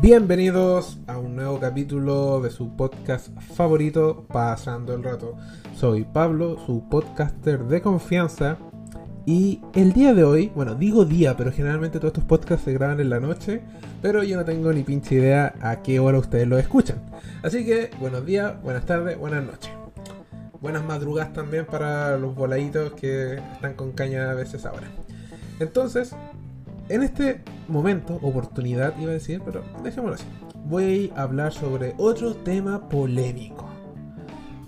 Bienvenidos a un nuevo capítulo de su podcast favorito, Pasando el Rato. Soy Pablo, su podcaster de confianza. Y el día de hoy, bueno, digo día, pero generalmente todos estos podcasts se graban en la noche, pero yo no tengo ni pinche idea a qué hora ustedes lo escuchan. Así que, buenos días, buenas tardes, buenas noches. Buenas madrugadas también para los voladitos que están con caña a veces ahora. Entonces, en este momento, oportunidad iba a decir, pero dejémoslo así. Voy a hablar sobre otro tema polémico.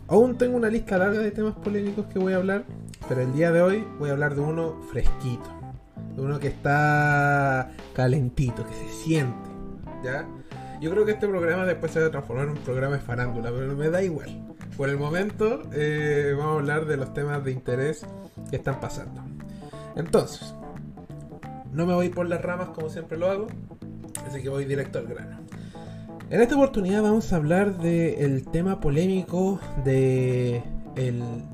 Aún tengo una lista larga de temas polémicos que voy a hablar, pero el día de hoy voy a hablar de uno fresquito. De uno que está calentito, que se siente. ¿Ya? Yo creo que este programa después se va a transformar en un programa de farándula, pero me da igual. Por el momento eh, vamos a hablar de los temas de interés que están pasando. Entonces, no me voy por las ramas como siempre lo hago, así que voy directo al grano. En esta oportunidad vamos a hablar del tema polémico de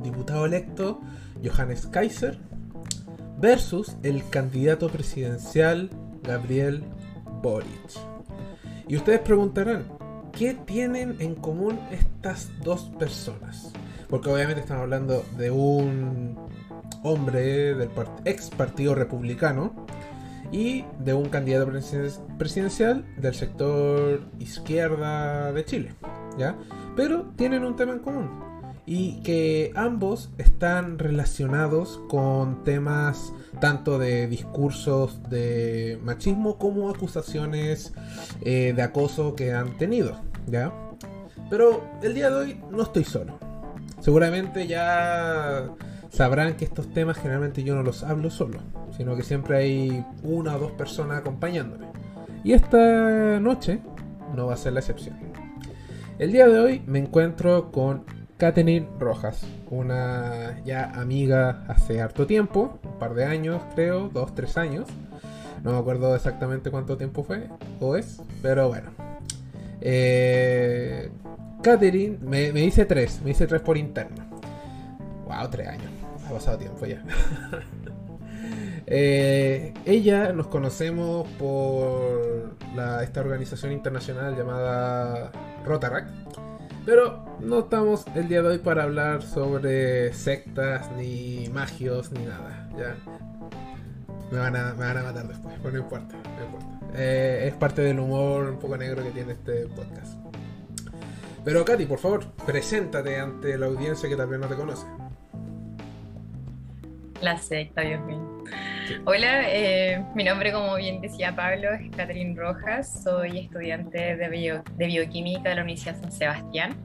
diputado electo Johannes Kaiser versus el candidato presidencial Gabriel Boric. Y ustedes preguntarán, ¿qué tienen en común estas dos personas? Porque obviamente estamos hablando de un hombre del ex partido republicano y de un candidato presidencial del sector izquierda de Chile, ¿ya? Pero tienen un tema en común y que ambos están relacionados con temas tanto de discursos de machismo como acusaciones eh, de acoso que han tenido, ¿ya? Pero el día de hoy no estoy solo. Seguramente ya sabrán que estos temas generalmente yo no los hablo solo, sino que siempre hay una o dos personas acompañándome. Y esta noche no va a ser la excepción. El día de hoy me encuentro con Katherine Rojas, una ya amiga hace harto tiempo, un par de años creo, dos, tres años. No me acuerdo exactamente cuánto tiempo fue o es, pero bueno. Eh, me, me dice tres, me dice tres por interno. Wow, tres años ha pasado tiempo ya. Eh, ella nos conocemos por esta organización internacional llamada Rotaract. Pero no estamos el día de hoy para hablar sobre sectas, ni magios, ni nada. Ya. Me van a, matar después, pero no importa. Eh, es parte del humor un poco negro que tiene este podcast. Pero Katy, por favor, preséntate ante la audiencia que tal vez no te conoce. La secta, Dios mío. Hola, eh, mi nombre, como bien decía Pablo, es Catherine Rojas. Soy estudiante de, de bioquímica de la Universidad San Sebastián.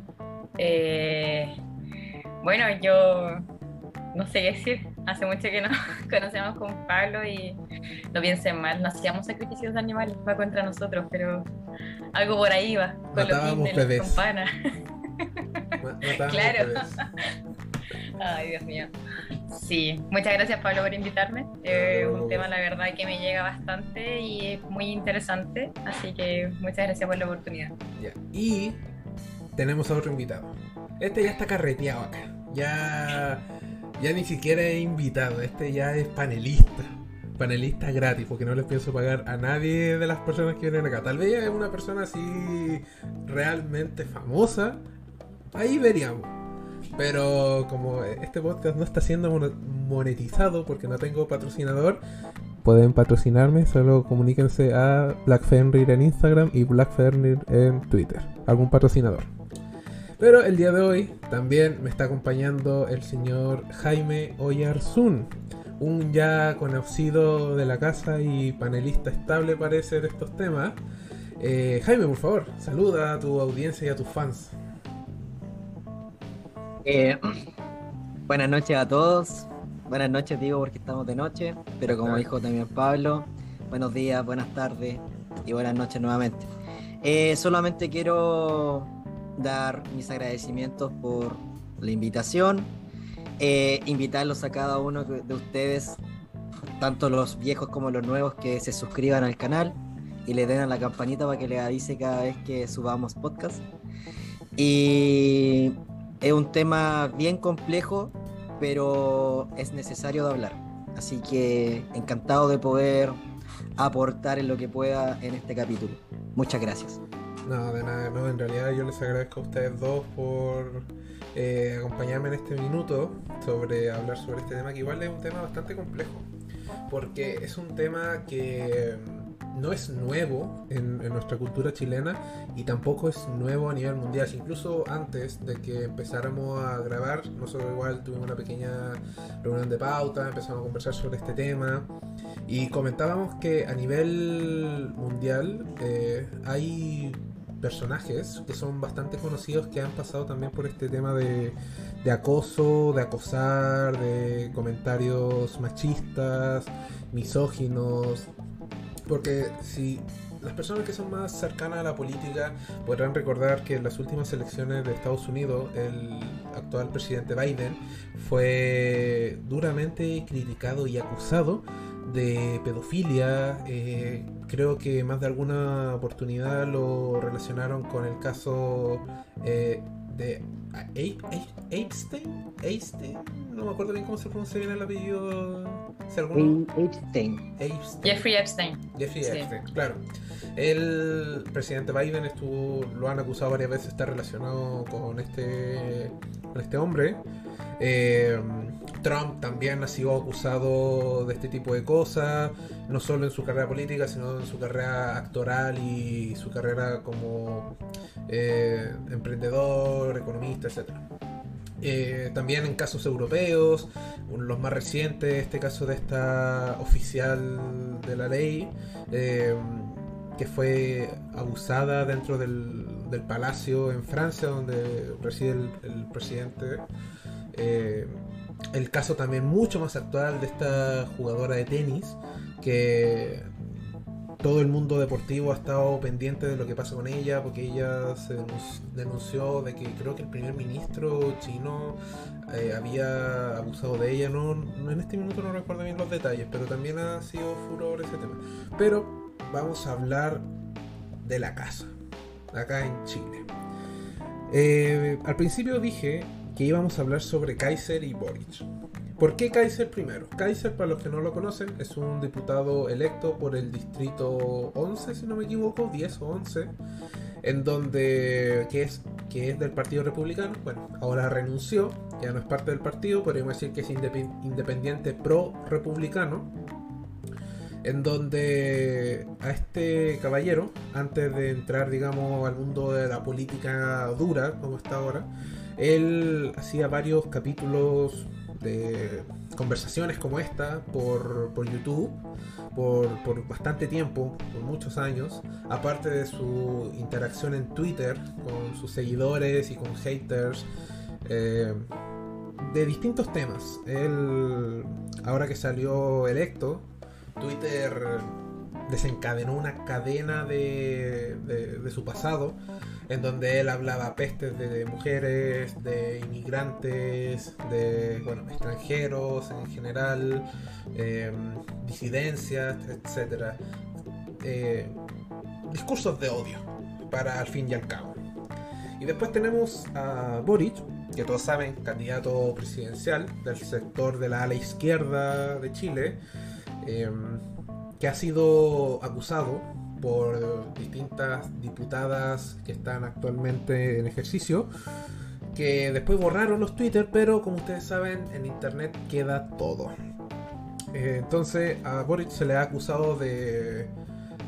Eh, bueno, yo no sé qué decir. Hace mucho que nos conocemos con Pablo y no piensen mal, no hacíamos sacrificios de animales para contra nosotros, pero algo por ahí va, con los de las campanas. claro. Ay, Dios mío. Sí, muchas gracias Pablo por invitarme. Es un tema, la verdad, que me llega bastante y es muy interesante. Así que muchas gracias por la oportunidad. Y tenemos a otro invitado. Este ya está carreteado acá. Ya, ya ni siquiera es invitado. Este ya es panelista. Panelista gratis, porque no les pienso pagar a nadie de las personas que vienen acá. Tal vez es una persona así realmente famosa. Ahí veríamos. Pero como este podcast no está siendo monetizado porque no tengo patrocinador, pueden patrocinarme, solo comuníquense a Black Fenrir en Instagram y Black Fenrir en Twitter. Algún patrocinador. Pero el día de hoy también me está acompañando el señor Jaime Oyarzún, un ya conocido de la casa y panelista estable parece de estos temas. Eh, Jaime, por favor, saluda a tu audiencia y a tus fans. Eh, buenas noches a todos. Buenas noches digo porque estamos de noche, pero como dijo también Pablo, buenos días, buenas tardes y buenas noches nuevamente. Eh, solamente quiero dar mis agradecimientos por la invitación, eh, invitarlos a cada uno de ustedes, tanto los viejos como los nuevos, que se suscriban al canal, y le den a la campanita para que le avise cada vez que subamos podcast. Y es un tema bien complejo, pero es necesario de hablar. Así que encantado de poder aportar en lo que pueda en este capítulo. Muchas gracias. No, de nada, no, en realidad yo les agradezco a ustedes dos por eh, acompañarme en este minuto sobre hablar sobre este tema, que igual es un tema bastante complejo, porque es un tema que no es nuevo en, nuestra cultura chilena y tampoco es nuevo a nivel mundial. Incluso antes de que empezáramos a grabar, nosotros igual tuvimos una pequeña reunión de pauta, empezamos a conversar sobre este tema y comentábamos que a nivel mundial eh, hay personajes que son bastante conocidos que han pasado también por este tema de, de acoso, de acosar, de comentarios machistas, misóginos, porque si las personas que son más cercanas a la política podrán recordar que en las últimas elecciones de Estados Unidos el actual presidente Biden fue duramente criticado y acusado de pedofilia. Eh, creo que más de alguna oportunidad lo relacionaron con el caso eh, de Epstein. Epstein. No me acuerdo bien cómo se pronuncia bien el apellido. Epstein. Jeffrey Epstein. Jeffrey Epstein, claro. El presidente Biden estuvo, lo han acusado varias veces de estar relacionado con este, con este hombre. Eh, Trump también ha sido acusado de este tipo de cosas, no solo en su carrera política, sino en su carrera actoral y su carrera como eh, emprendedor, economista, etc. Eh, también en casos europeos, los más recientes, este caso de esta oficial de la ley, eh, que fue abusada dentro del, palacio en Francia, donde reside el, presidente. El caso también mucho más actual de esta jugadora de tenis, que todo el mundo deportivo ha estado pendiente de lo que pasa con ella, porque ella se denunció de que creo que el primer ministro chino eh, había abusado de ella. No, en este minuto no recuerdo bien los detalles, pero también ha sido furor ese tema. Pero vamos a hablar de la casa, acá en Chile. Eh, al principio dije que íbamos a hablar sobre Kaiser y Boric. ¿Por qué Kaiser primero? Kaiser, para los que no lo conocen, es un diputado electo por el distrito 11, si no me equivoco, 10 o 11, en donde, que es, que es del Partido Republicano, bueno, ahora renunció, ya no es parte del partido, podríamos decir que es independiente pro-republicano, en donde a este caballero, antes de entrar, digamos, al mundo de la política dura, como está ahora, él hacía varios capítulos de conversaciones como esta por, YouTube por, bastante tiempo, por muchos años, aparte de su interacción en Twitter con sus seguidores y con haters eh, de distintos temas. Él, ahora que salió electo, Twitter desencadenó una cadena de, de su pasado en donde él hablaba pestes de mujeres, de inmigrantes, de bueno, extranjeros en general, eh, disidencias, etc. Eh, discursos de odio, para al fin y al cabo. Y después tenemos a Boric, que todos saben, candidato presidencial del sector de la ala izquierda de Chile, eh, que ha sido acusado por distintas diputadas que están actualmente en ejercicio, que después borraron los Twitter, pero como ustedes saben, en Internet queda todo. Eh, entonces a Boric se le ha acusado de,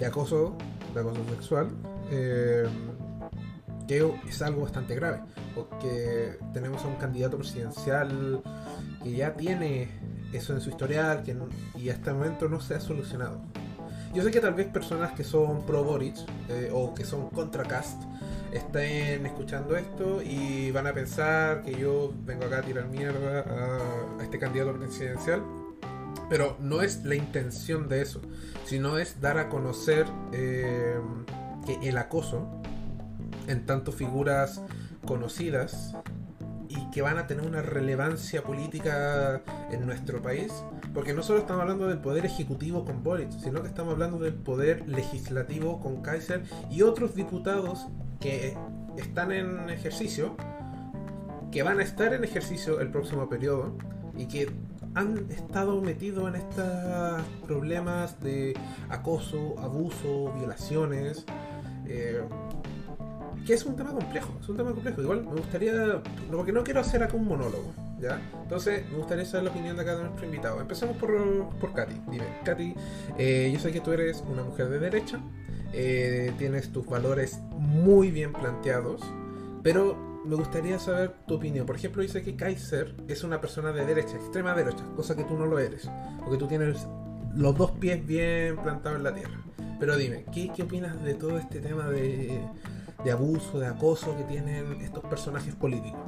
acoso, de acoso sexual, eh, que es algo bastante grave, porque tenemos a un candidato presidencial que ya tiene eso en su historial y hasta el momento no se ha solucionado. Yo sé que tal vez personas que son pro Boric eh, o que son contra Cast estén escuchando esto y van a pensar que yo vengo acá a tirar mierda a, este candidato presidencial. Pero no es la intención de eso, sino es dar a conocer eh, que el acoso en tanto figuras conocidas y que van a tener una relevancia política en nuestro país Porque no solo estamos hablando del poder ejecutivo con Boric, sino que estamos hablando del poder legislativo con Kaiser y otros diputados que están en ejercicio, que van a estar en ejercicio el próximo periodo y que han estado metidos en estos problemas de acoso, abuso, violaciones. Eh, que es un tema complejo, es un tema complejo. Igual me gustaría, porque no quiero hacer acá un monólogo, ¿ya? Entonces me gustaría saber la opinión de cada nuestro invitado. Empecemos por, por Katy. Dime, Katy, eh, yo sé que tú eres una mujer de derecha, eh, tienes tus valores muy bien planteados, pero me gustaría saber tu opinión. Por ejemplo, dice que Kaiser es una persona de derecha, extrema derecha, cosa que tú no lo eres, porque tú tienes los dos pies bien plantados en la tierra. Pero dime, ¿qué, qué opinas de todo este tema de de abuso, de acoso que tienen estos personajes políticos.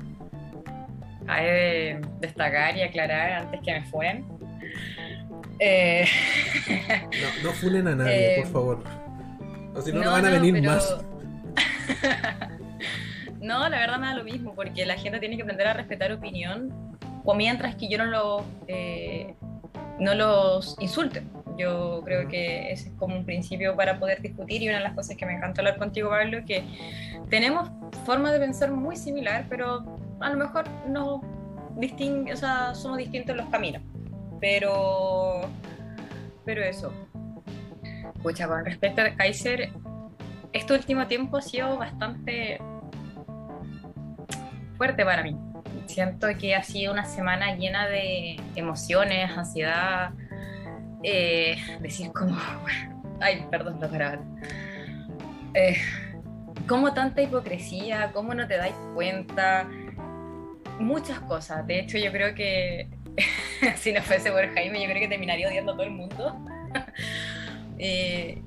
Hay de destacar y aclarar antes que me fueren. Eh... No, no funen a nadie, por eh, favor. O si no, no, van a venir más. no, la verdad me da lo mismo, porque la gente tiene que aprender a respetar opinión, o mientras que yo no lo eh, no los insulte. Yo creo que ese es como un principio para poder discutir y una de las cosas que me encanta hablar contigo, Pablo, es que tenemos formas de pensar muy similar, pero a lo mejor no distingue, o sea, somos distintos en los caminos. Pero, pero eso. Escucha, con respecto a Kaiser, este último tiempo ha sido bastante fuerte para mí. Siento que ha sido una semana llena de emociones, ansiedad, eh, decir como, ay, perdón, lo grabé. Eh, como tanta hipocresía, cómo no te dais cuenta, muchas cosas. De hecho, yo creo que si no fuese por Jaime, yo creo que terminaría odiando a todo el mundo. eh,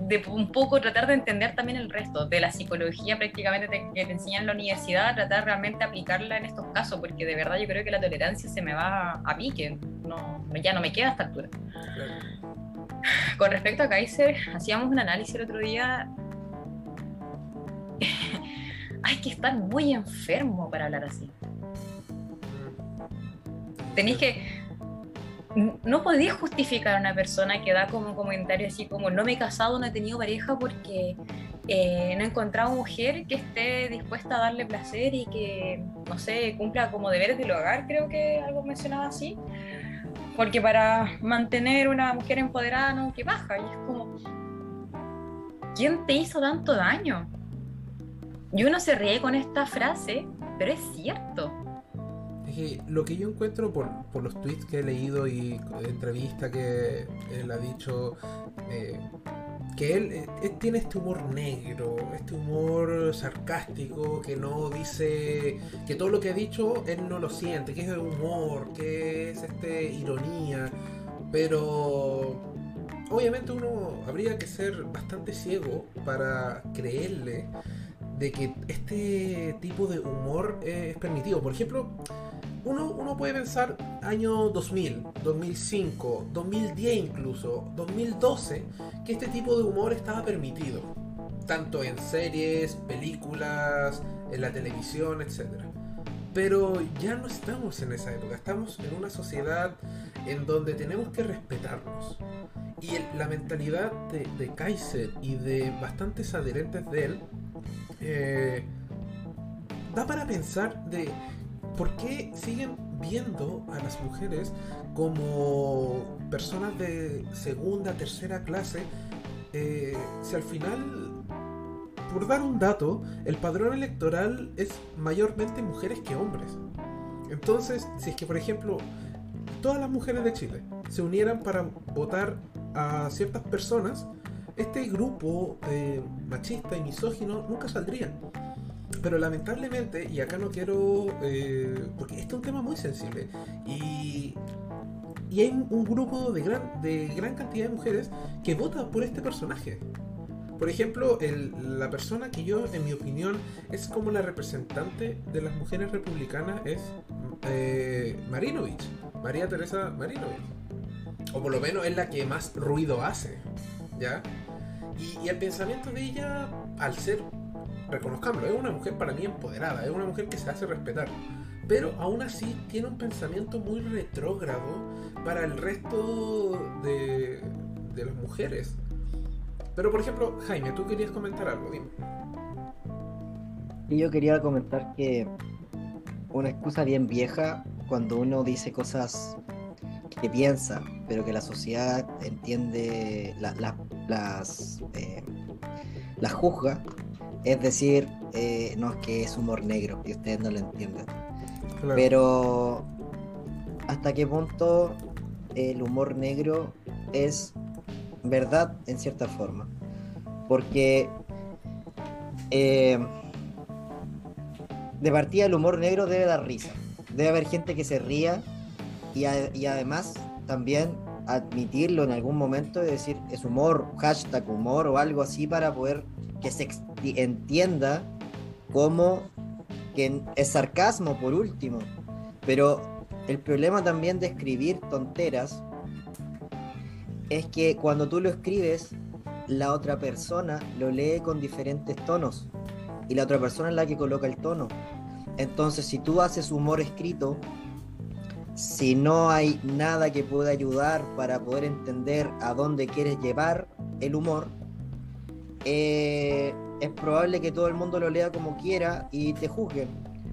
de un poco tratar de entender también el resto de la psicología prácticamente que te enseñan en la universidad, tratar realmente de aplicarla en estos casos, porque de verdad yo creo que la tolerancia se me va a pique, no, ya no me queda a esta altura. Con respecto a Kaiser, hacíamos un análisis el otro día. Hay que estar muy enfermo para hablar así. Tenéis que no podía justificar a una persona que da como comentario así como no me he casado, no he tenido pareja porque eh, no he encontrado mujer que esté dispuesta a darle placer y que, no sé, cumpla como deberes del hogar, creo que algo mencionaba así. Porque para mantener una mujer empoderada, no, que baja. Y es como, ¿quién te hizo tanto daño? Y uno se ríe con esta frase, pero es cierto lo que yo encuentro por, los tweets que he leído y entrevista que él ha dicho, eh, que él, eh, tiene este humor negro, este humor sarcástico, que no dice, que todo lo que ha dicho él no lo siente, que es humor, que es este ironía, pero obviamente uno habría que ser bastante ciego para creerle de que este tipo de humor es permitido. Por ejemplo, uno, puede pensar año 2000, 2005, 2010 incluso, 2012, que este tipo de humor estaba permitido, tanto en series, películas, en la televisión, etc. Pero ya no estamos en esa época, estamos en una sociedad en donde tenemos que respetarnos. Y la mentalidad de, Kaiser y de bastantes adherentes de él eh, da para pensar de ¿por qué siguen viendo a las mujeres como personas de segunda, tercera clase? Eh, si al final, por dar un dato, el padrón electoral es mayormente mujeres que hombres. Entonces, si es que, por ejemplo, todas las mujeres de Chile se unieran para votar a ciertas personas, este grupo eh, machista y misógino nunca saldría. Pero lamentablemente, y acá no quiero, eh, porque este es un tema muy sensible, y, y hay un, grupo de gran, de gran cantidad de mujeres que vota por este personaje. Por ejemplo, la persona que yo, en mi opinión, es como la representante de las mujeres republicanas es eh, Marinovich, María Teresa Marinovich. O por lo menos es la que más ruido hace, ¿ya? y el pensamiento de ella, al ser reconozcámoslo, es una mujer para mí empoderada, es una mujer que se hace respetar. pero aún así tiene un pensamiento muy retrógrado para el resto de, de las mujeres. Pero por ejemplo, Jaime, tú querías comentar algo, dime. Yo quería comentar que una excusa bien vieja cuando uno dice cosas que piensa, pero que la sociedad entiende, las, eh, las juzga, es decir, eh, no es que es humor negro y ustedes no lo entienden. Pero hasta qué punto el humor negro es verdad en cierta forma. Porque eh, de partida el humor negro debe dar risa. Debe haber gente que se ría y, además también admitirlo en algún momento y decir es humor, hashtag humor o algo así para poder que se entienda como que es sarcasmo por último. Pero el problema también de escribir tonteras es que cuando tú lo escribes, la otra persona lo lee con diferentes tonos y la otra persona es la que coloca el tono. Entonces, si tú haces humor escrito, si no hay nada que pueda ayudar para poder entender a dónde quieres llevar el humor, eh, es probable que todo el mundo lo lea como quiera y te juzguen.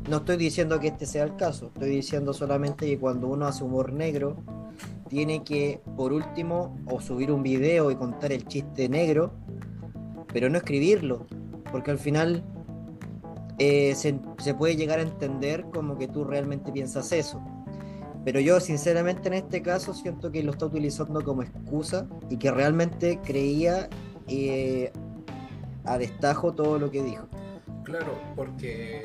No estoy diciendo que este sea el caso, estoy diciendo solamente que cuando uno hace humor negro, tiene que, por último, o subir un video y contar el chiste negro, pero no escribirlo, porque al final eh, se, se, puede llegar a entender como que tú realmente piensas eso. Pero yo sinceramente en este caso siento que lo está utilizando como excusa y que realmente creía eh, a destajo todo lo que dijo. Claro, porque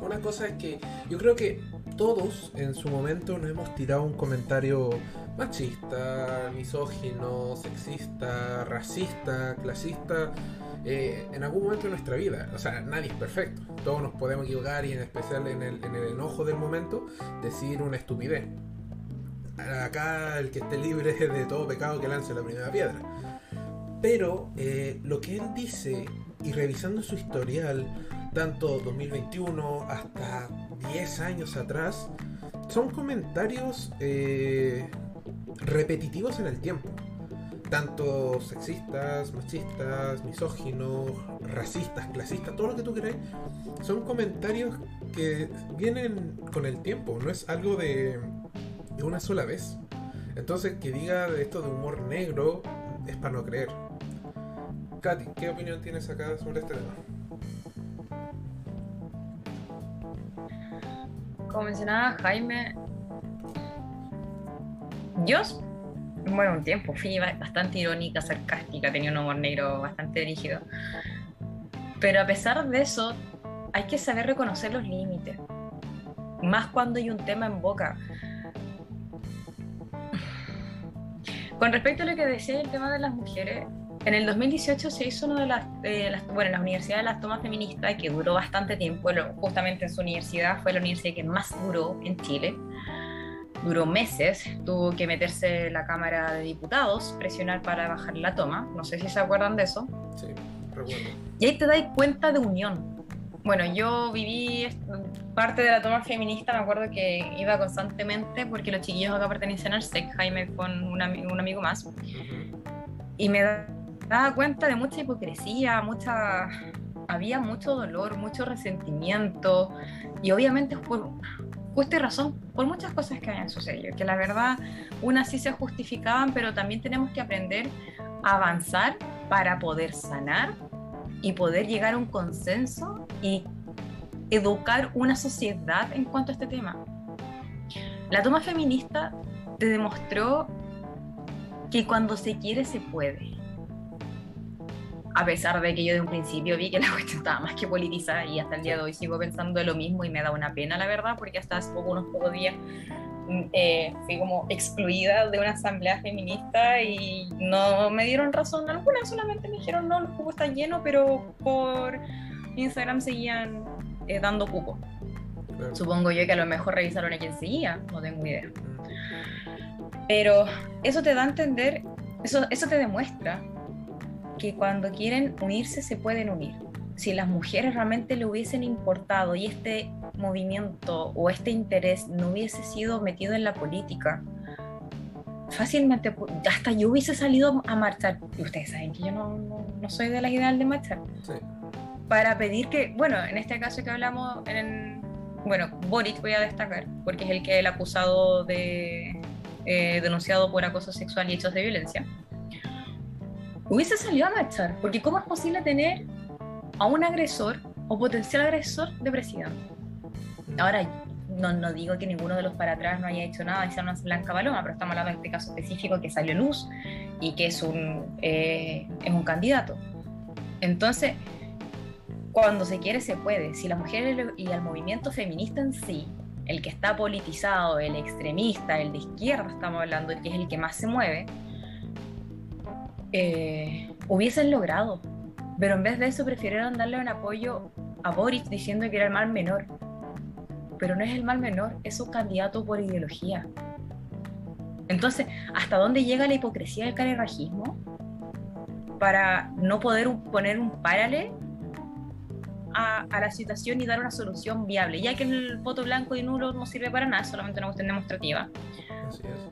una cosa es que yo creo que todos en su momento nos hemos tirado un comentario machista, misógino, sexista, racista, clasista eh, en algún momento de nuestra vida. O sea, nadie es perfecto. Todos nos podemos equivocar y en especial en el, enojo del momento decir una estupidez. Acá el que esté libre de todo pecado que lance la primera piedra. Pero eh, lo que él dice y revisando su historial, tanto 2021 hasta 10 años atrás, son comentarios eh, repetitivos en el tiempo tanto sexistas, machistas, misóginos, racistas, clasistas, todo lo que tú queráis, son comentarios que vienen con el tiempo, no es algo de, de una sola vez. Entonces, que diga esto de humor negro es para no creer. Katy, ¿qué opinión tienes acá sobre este tema? Como mencionaba Jaime, Dios bueno, un tiempo, fui bastante irónica, sarcástica, tenía un humor negro bastante rígido. Pero a pesar de eso, hay que saber reconocer los límites. Más cuando hay un tema en boca. Con respecto a lo que decía el tema de las mujeres, en el 2018 se hizo una de las, bueno, en la Universidad de las Tomas Feministas, que duró bastante tiempo, justamente en su universidad, fue la universidad que más duró en Chile duró meses, tuvo que meterse la Cámara de Diputados, presionar para bajar la toma, no sé si se acuerdan de eso. Sí, recuerdo. Y ahí te das cuenta de unión. Bueno, yo viví parte de la toma feminista, me acuerdo que iba constantemente porque los chiquillos acá pertenecen al SEC, Jaime con un, un amigo más, y me daba cuenta de mucha hipocresía, mucha... Había mucho dolor, mucho resentimiento, y obviamente por, justa y razón por muchas cosas que hayan sucedido, que la verdad unas sí se justificaban, pero también tenemos que aprender a avanzar para poder sanar y poder llegar a un consenso y educar una sociedad en cuanto a este tema. La toma feminista te demostró que cuando se quiere se puede a pesar de que yo de un principio vi que la cuestión estaba más que politizada y hasta el día de hoy sigo pensando lo mismo y me da una pena, la verdad, porque hasta hace poco, unos pocos días mm, eh, fui como excluida de una asamblea feminista y no me dieron razón alguna, solamente me dijeron no, el cupo está lleno, pero por Instagram seguían eh, dando cupo. Supongo yo que a lo mejor revisaron a quién seguía, no tengo idea. Mm. Pero eso te da a entender, eso, eso te demuestra que cuando quieren unirse se pueden unir. Si las mujeres realmente le hubiesen importado y este movimiento o este interés no hubiese sido metido en la política, fácilmente, hasta yo hubiese salido a marchar. Y ustedes saben que yo no, no, soy de la ideal de marchar. Para pedir que, bueno, en este caso que hablamos, en, bueno, Boric voy a destacar, porque es el que el acusado de, eh, denunciado por acoso sexual y hechos de violencia. Hubiese salido a marchar, porque ¿cómo es posible tener a un agresor o potencial agresor de presidente? Ahora, no, no, digo que ninguno de los para atrás no haya hecho nada y sea una blanca paloma, pero estamos hablando de este caso específico que salió luz y que es un, eh, es un candidato. Entonces, cuando se quiere, se puede. Si la mujer y el movimiento feminista en sí, el que está politizado, el extremista, el de izquierda, estamos hablando, que es el que más se mueve, eh, hubiesen logrado. Pero en vez de eso, prefirieron darle un apoyo a Boris diciendo que era el mal menor pero no es el mal menor, es un candidato por ideología. Entonces, ¿hasta dónde llega la hipocresía del carerrajismo para no poder poner un paralelo a, la situación y dar una solución viable? Ya que el voto blanco y nulo no sirve para nada, solamente una cuestión demostrativa. Así es.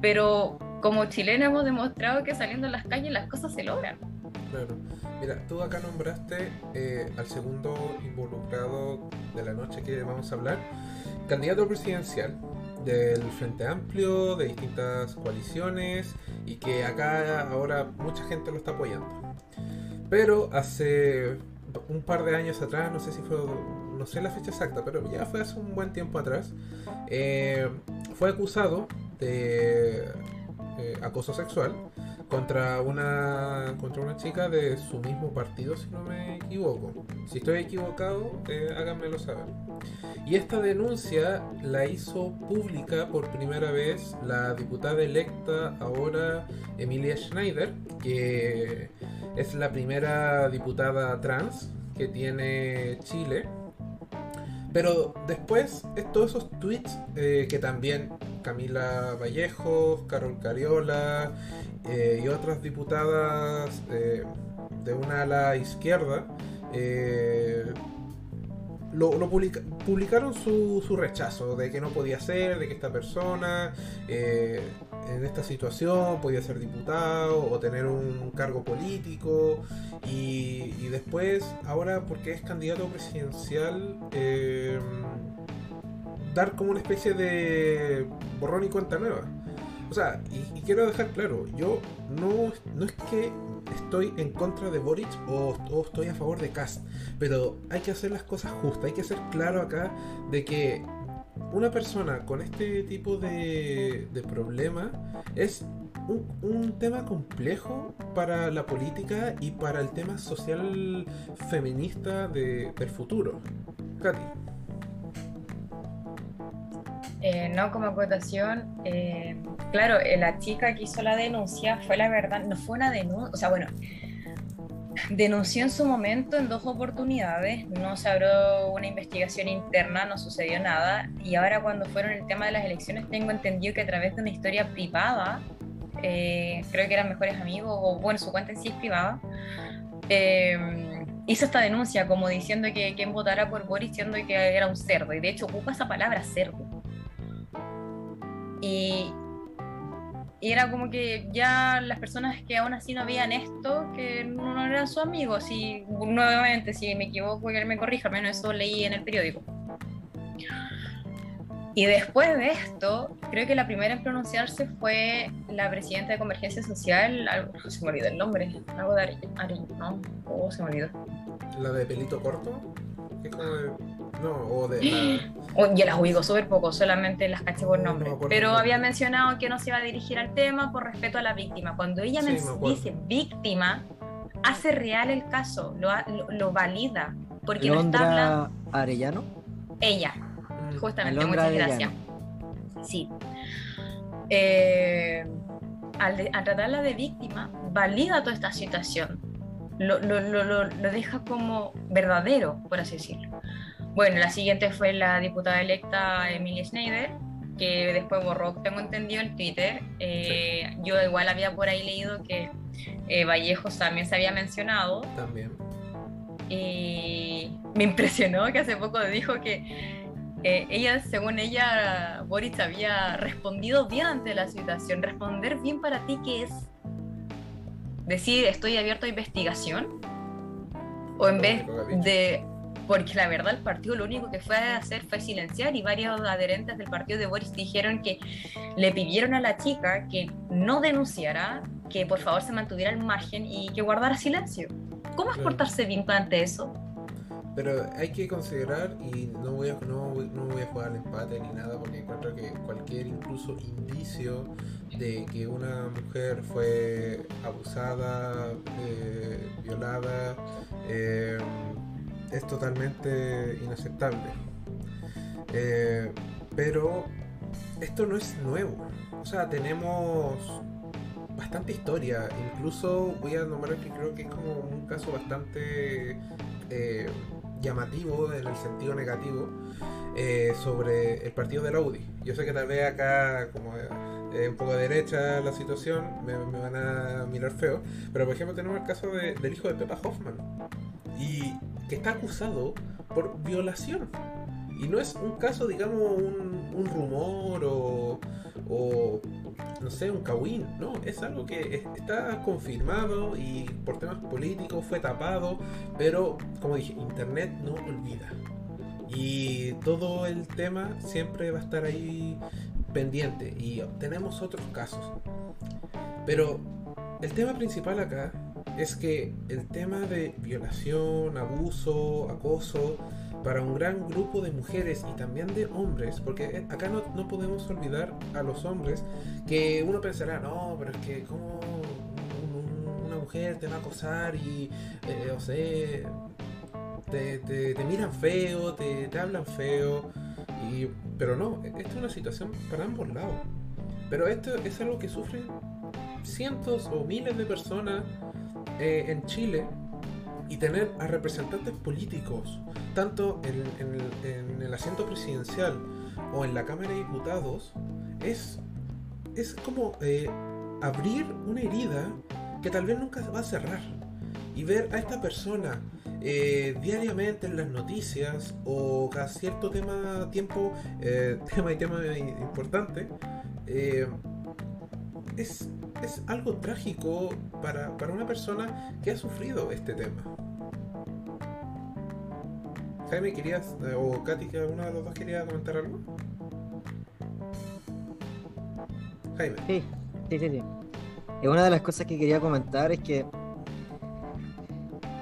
Pero como chilenos hemos demostrado que saliendo a las calles las cosas se logran. Claro. Mira, tú acá nombraste eh, al segundo involucrado de la noche que vamos a hablar, candidato presidencial del Frente Amplio, de distintas coaliciones y que acá ahora mucha gente lo está apoyando. Pero hace un par de años atrás, no sé si fue, no sé la fecha exacta, pero ya fue hace un buen tiempo atrás, eh, fue acusado de eh, acoso sexual contra una contra una chica de su mismo partido si no me equivoco. Si estoy equivocado eh, háganmelo saber. Y esta denuncia la hizo pública por primera vez la diputada electa ahora Emilia Schneider que es la primera diputada trans que tiene Chile. Pero después, todos esos tweets eh, que también Camila Vallejos, Carol Cariola eh, y otras diputadas eh, de una ala izquierda lo, publicaron su, rechazo de que no podía ser, de que esta persona en esta situación podía ser diputado o tener un cargo político y, después ahora porque es candidato presidencial eh, dar como una especie de borrón y cuenta nueva. O sea, y, quiero dejar claro, yo no, no es que estoy en contra de Boric o, estoy a favor de Cast, pero hay que hacer las cosas justas, hay que ser claro acá de que una persona con este tipo de, de problema es un, tema complejo para la política y para el tema social feminista del futuro. Katy. Eh, no, como acotación, eh, claro, eh, la chica que hizo la denuncia fue la verdad, no fue una denuncia, o sea, bueno, denunció en su momento en dos oportunidades, no se abrió una investigación interna, no sucedió nada, y ahora cuando fueron el tema de las elecciones tengo entendido que a través de una historia privada, eh, creo que eran mejores amigos, o bueno, su cuenta en sí es privada, hizo esta denuncia como diciendo que quien votara por Boris diciendo que era un cerdo, y de hecho ocupa esa palabra cerdo. Y, y era como que ya las personas que aún así no veían esto, que no eran sus amigos, y nuevamente, si me equivoco, que él me corrija, al menos eso leí en el periódico. Y después de esto, creo que la primera en pronunciarse fue la presidenta de Convergencia Social, algo, se me olvidó el nombre, algo de Ari, ¿no? Oh, se me olvidó. ¿La de pelito corto? ¿Qué como de... No, o de Yo las ubico súper poco, solamente las caché por nombre. pero había mencionado que no se iba a dirigir al tema por respeto a la víctima. Cuando ella me dice víctima, hace real el caso, lo, lo, valida. Porque no está hablando. Arellano? Ella, mm. justamente, muchas gracias. Sí. Eh, al, al, tratarla de víctima, valida toda esta situación. Lo, lo, lo, lo deja como verdadero, por así decirlo. Bueno, la siguiente fue la diputada electa Emilia Schneider, que después borró, tengo entendido, en Twitter. Eh, yo igual había por ahí leído que eh, Vallejos también se había mencionado. También. y me impresionó que hace poco dijo que eh, ella, según ella, Boris había respondido bien ante la situación. Responder bien para ti, ¿qué es? Decir, estoy abierto a investigación. O en vez de porque la verdad el partido lo único que fue a hacer fue silenciar y varios adherentes del partido de Boris dijeron que le pidieron a la chica que no denunciara, que por favor se mantuviera al margen y que guardara silencio. ¿Cómo es portarse bien ante eso? Pero hay que considerar, y no voy a, no, no voy a jugar al empate ni nada, porque encuentro que cualquier incluso indicio de que una mujer fue abusada, eh, violada, eh, es totalmente inaceptable. Eh, pero esto no es nuevo. O sea, tenemos bastante historia. Incluso voy a nombrar que creo que es como un caso bastante llamativo en el sentido negativo eh, sobre el partido de la UDI. Yo sé que tal vez acá como un poco derecha la situación, me, van a mirar feo, pero por ejemplo tenemos el caso del hijo de Pepa Hoffman. Y que está acusado por violación. Y no es un caso, digamos, un, rumor o, o, no sé, un cagüín. No, es algo que está confirmado y por temas políticos fue tapado. Pero, como dije, Internet no olvida. Y todo el tema siempre va a estar ahí pendiente. Y tenemos otros casos. Pero el tema principal acá es que el tema de violación, abuso, acoso, para un gran grupo de mujeres y también de hombres, porque acá no, podemos olvidar a los hombres que uno pensará, no, pero es que como una mujer te va a acosar y, eh, o sea, te, miran feo, te, te hablan feo, y, pero no, esta es una situación para ambos lados. Pero esto es algo que sufren cientos o miles de personas eh, en Chile y tener a representantes políticos, tanto en, el, asiento presidencial o en la Cámara de Diputados, es, es como eh, abrir una herida que tal vez nunca se va a cerrar. Y ver a esta persona eh, diariamente en las noticias o cada cierto tema, tiempo, tema y tema importante, es, es algo trágico para, una persona que ha sufrido este tema. Jaime, ¿querías, eh, o Katy, que uno de los dos quería comentar algo? Jaime. Sí, sí, sí, sí. Y una de las cosas que quería comentar es que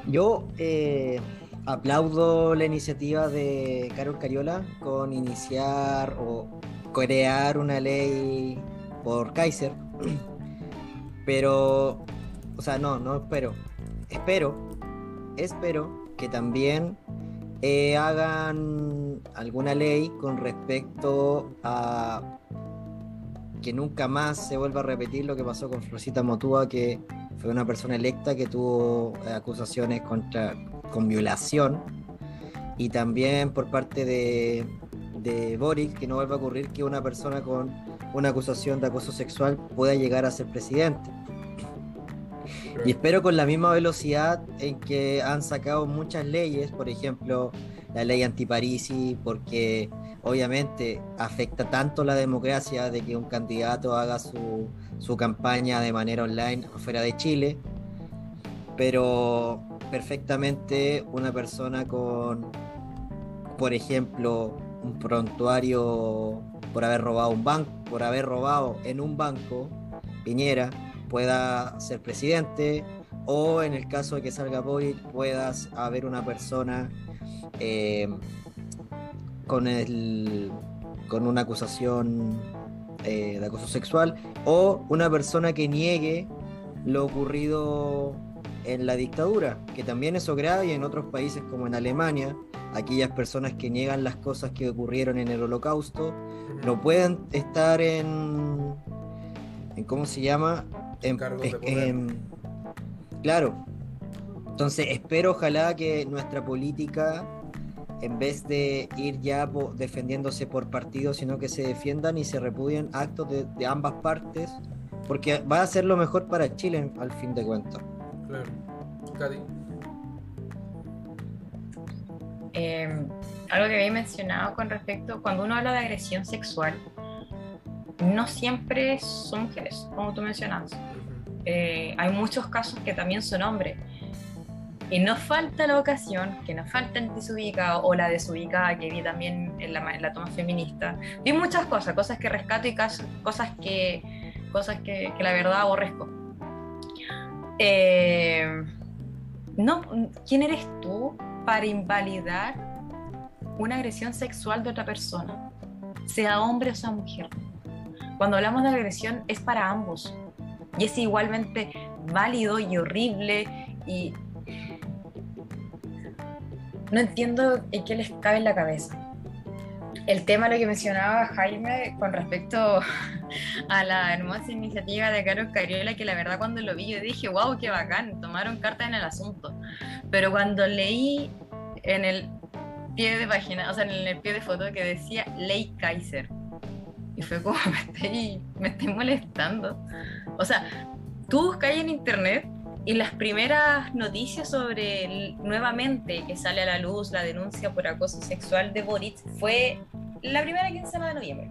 yo eh, aplaudo la iniciativa de Carol Cariola con iniciar o crear una ley por Kaiser pero, o sea, no, no espero. Espero, espero que también eh, hagan alguna ley con respecto a que nunca más se vuelva a repetir lo que pasó con Florcita Motúa, que fue una persona electa que tuvo eh, acusaciones contra, con violación, y también por parte de, de Boris, que no vuelva a ocurrir que una persona con una acusación de acoso sexual pueda llegar a ser presidente. Y espero con la misma velocidad en que han sacado muchas leyes, por ejemplo, la ley antiparisi, porque obviamente afecta tanto la democracia de que un candidato haga su, su campaña de manera online fuera de Chile, pero perfectamente una persona con, por ejemplo, un prontuario por haber robado un banco, por haber robado en un banco, Piñera pueda ser presidente, o en el caso de que salga Boris, puedas haber una persona eh, con, el, con una acusación eh, de acoso sexual, o una persona que niegue lo ocurrido en la dictadura, que también eso grave y en otros países como en Alemania, aquellas personas que niegan las cosas que ocurrieron en el holocausto, no pueden estar en, en ¿cómo se llama? En, claro. Entonces espero ojalá que nuestra política, en vez de ir ya defendiéndose por partidos, sino que se defiendan y se repudien actos de, de ambas partes, porque va a ser lo mejor para Chile al fin de cuentas. Claro. Cari. eh, algo que había mencionado con respecto, cuando uno habla de agresión sexual, no siempre son mujeres, como tú mencionabas. Eh, hay muchos casos que también son hombres. Y no falta la ocasión, que no falta el desubicado o la desubicada que vi también en la, en la toma feminista. Vi muchas cosas, cosas que rescato y cosas que, cosas que, que la verdad aborrezco. Eh, no, ¿quién eres tú para invalidar una agresión sexual de otra persona, sea hombre o sea mujer? Cuando hablamos de agresión es para ambos y es igualmente válido y horrible y no entiendo en qué les cabe en la cabeza. El tema, lo que mencionaba Jaime con respecto a la hermosa iniciativa de Carlos Cariola, que la verdad cuando lo vi yo dije, wow, qué bacán, tomaron carta en el asunto. Pero cuando leí en el pie de página, o sea, en el pie de foto que decía Ley Kaiser, y fue como, me estoy, me estoy molestando. O sea, tú buscas en internet y las primeras noticias sobre nuevamente que sale a la luz la denuncia por acoso sexual de Boric fue la primera quincena de noviembre.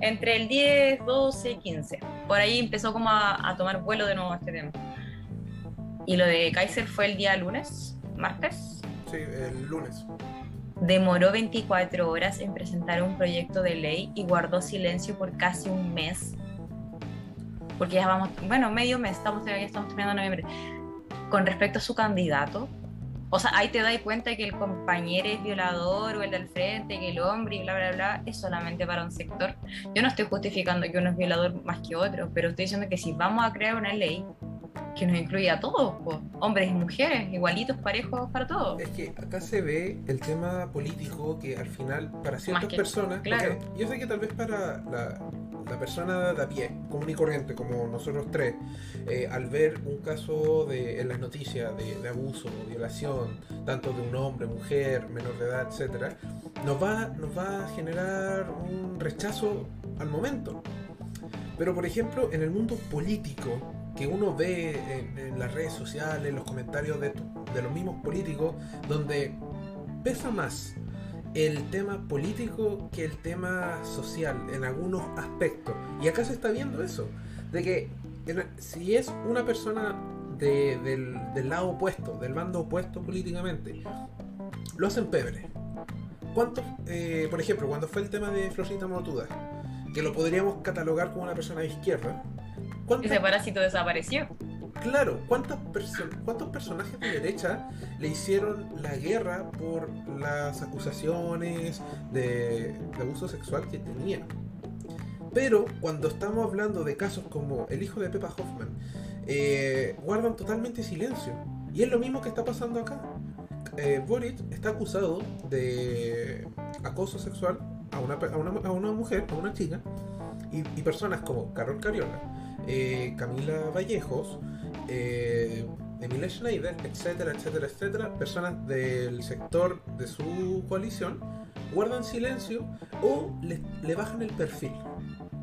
Entre el 10, 12, 15. Por ahí empezó como a, a tomar vuelo de nuevo este tema. Y lo de Kaiser fue el día lunes, martes. Sí, el lunes. Demoró 24 horas en presentar un proyecto de ley y guardó silencio por casi un mes porque ya vamos, bueno, medio mes, estamos, ya estamos terminando noviembre, con respecto a su candidato. O sea, ahí te das cuenta que el compañero es violador o el del frente, que el hombre y bla, bla, bla, es solamente para un sector. Yo no estoy justificando que uno es violador más que otro, pero estoy diciendo que si vamos a crear una ley que nos incluya a todos, hombres y mujeres, igualitos, parejos para todos. Es que acá se ve el tema político que al final, para ciertas personas, claro. yo sé que tal vez para la, la persona de a pie, común y corriente, como nosotros tres, eh, al ver un caso de, en las noticias de, de abuso o violación, tanto de un hombre, mujer, menor de edad, etcétera, nos va, nos va a generar un rechazo al momento. Pero, por ejemplo, en el mundo político, que uno ve en, en las redes sociales, en los comentarios de, de los mismos políticos, donde pesa más el tema político que el tema social en algunos aspectos. Y acá se está viendo eso, de que si es una persona de, del, del, lado opuesto, del bando opuesto políticamente, lo hacen pebre. ¿Cuántos, eh, por ejemplo, cuando fue el tema de Florita Motuda, que lo podríamos catalogar como una persona de izquierda, ese parásito desapareció. Claro, ¿cuántas perso ¿cuántos personajes de derecha le hicieron la guerra por las acusaciones de, abuso sexual que tenía? Pero cuando estamos hablando de casos como el hijo de Pepa Hoffman, eh, guardan totalmente silencio. Y es lo mismo que está pasando acá. Eh, Boric está acusado de acoso sexual a una, a una, a una mujer, a una chica, y, y personas como Carol Cariola, eh, Camila Vallejos, eh, Emilia Schneider, etcétera, etcétera, etcétera, personas del sector de su coalición guardan silencio o le, bajan el perfil.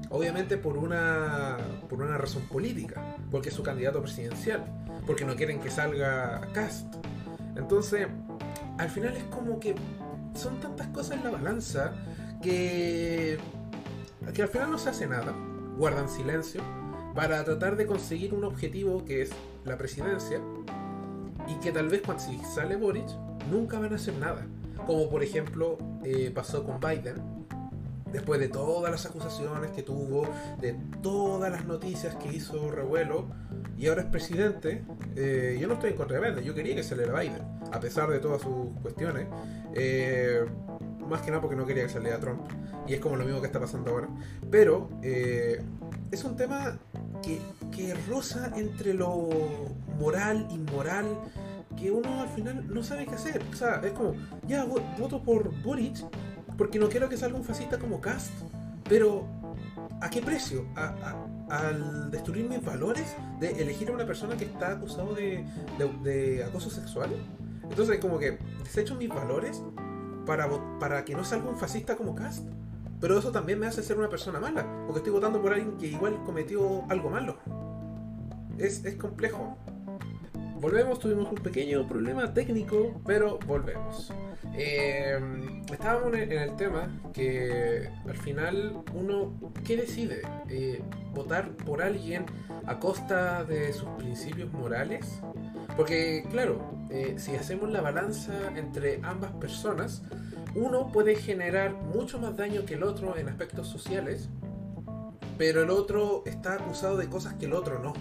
Obviamente por una, por una razón política, porque es su candidato presidencial, porque no quieren que salga Cast. Entonces, al final es como que son tantas cosas en la balanza que, que al final no se hace nada, guardan silencio para tratar de conseguir un objetivo que es la presidencia y que tal vez cuando sale Boric nunca van a hacer nada. Como por ejemplo eh, pasó con Biden, después de todas las acusaciones que tuvo, de todas las noticias que hizo revuelo, y ahora es presidente, eh, yo no estoy en contra de Biden, yo quería que saliera Biden, a pesar de todas sus cuestiones. Eh, más que nada porque no quería que saliera Trump, y es como lo mismo que está pasando ahora. Pero es un tema que, que roza entre lo moral, inmoral, que uno al final no sabe qué hacer. O sea, es como, ya voto por Boric porque no quiero que salga un fascista como Cast, pero ¿a qué precio? ¿A, a, al destruir mis valores? ¿De elegir a una persona que está acusado de, de, de acoso sexual? Entonces, como que desecho mis valores para, para que no salga un fascista como Cast. Pero eso también me hace ser una persona mala, porque estoy votando por alguien que igual cometió algo malo. Es, es complejo. volvemos, tuvimos un pequeño problema técnico, pero volvemos. Eh, estábamos en el tema que al final uno, ¿qué decide? Eh, ¿Votar por alguien a costa de sus principios morales? Porque claro, eh, si hacemos la balanza entre ambas personas, uno puede generar mucho más daño que el otro en aspectos sociales, pero el otro está acusado de cosas que el otro no.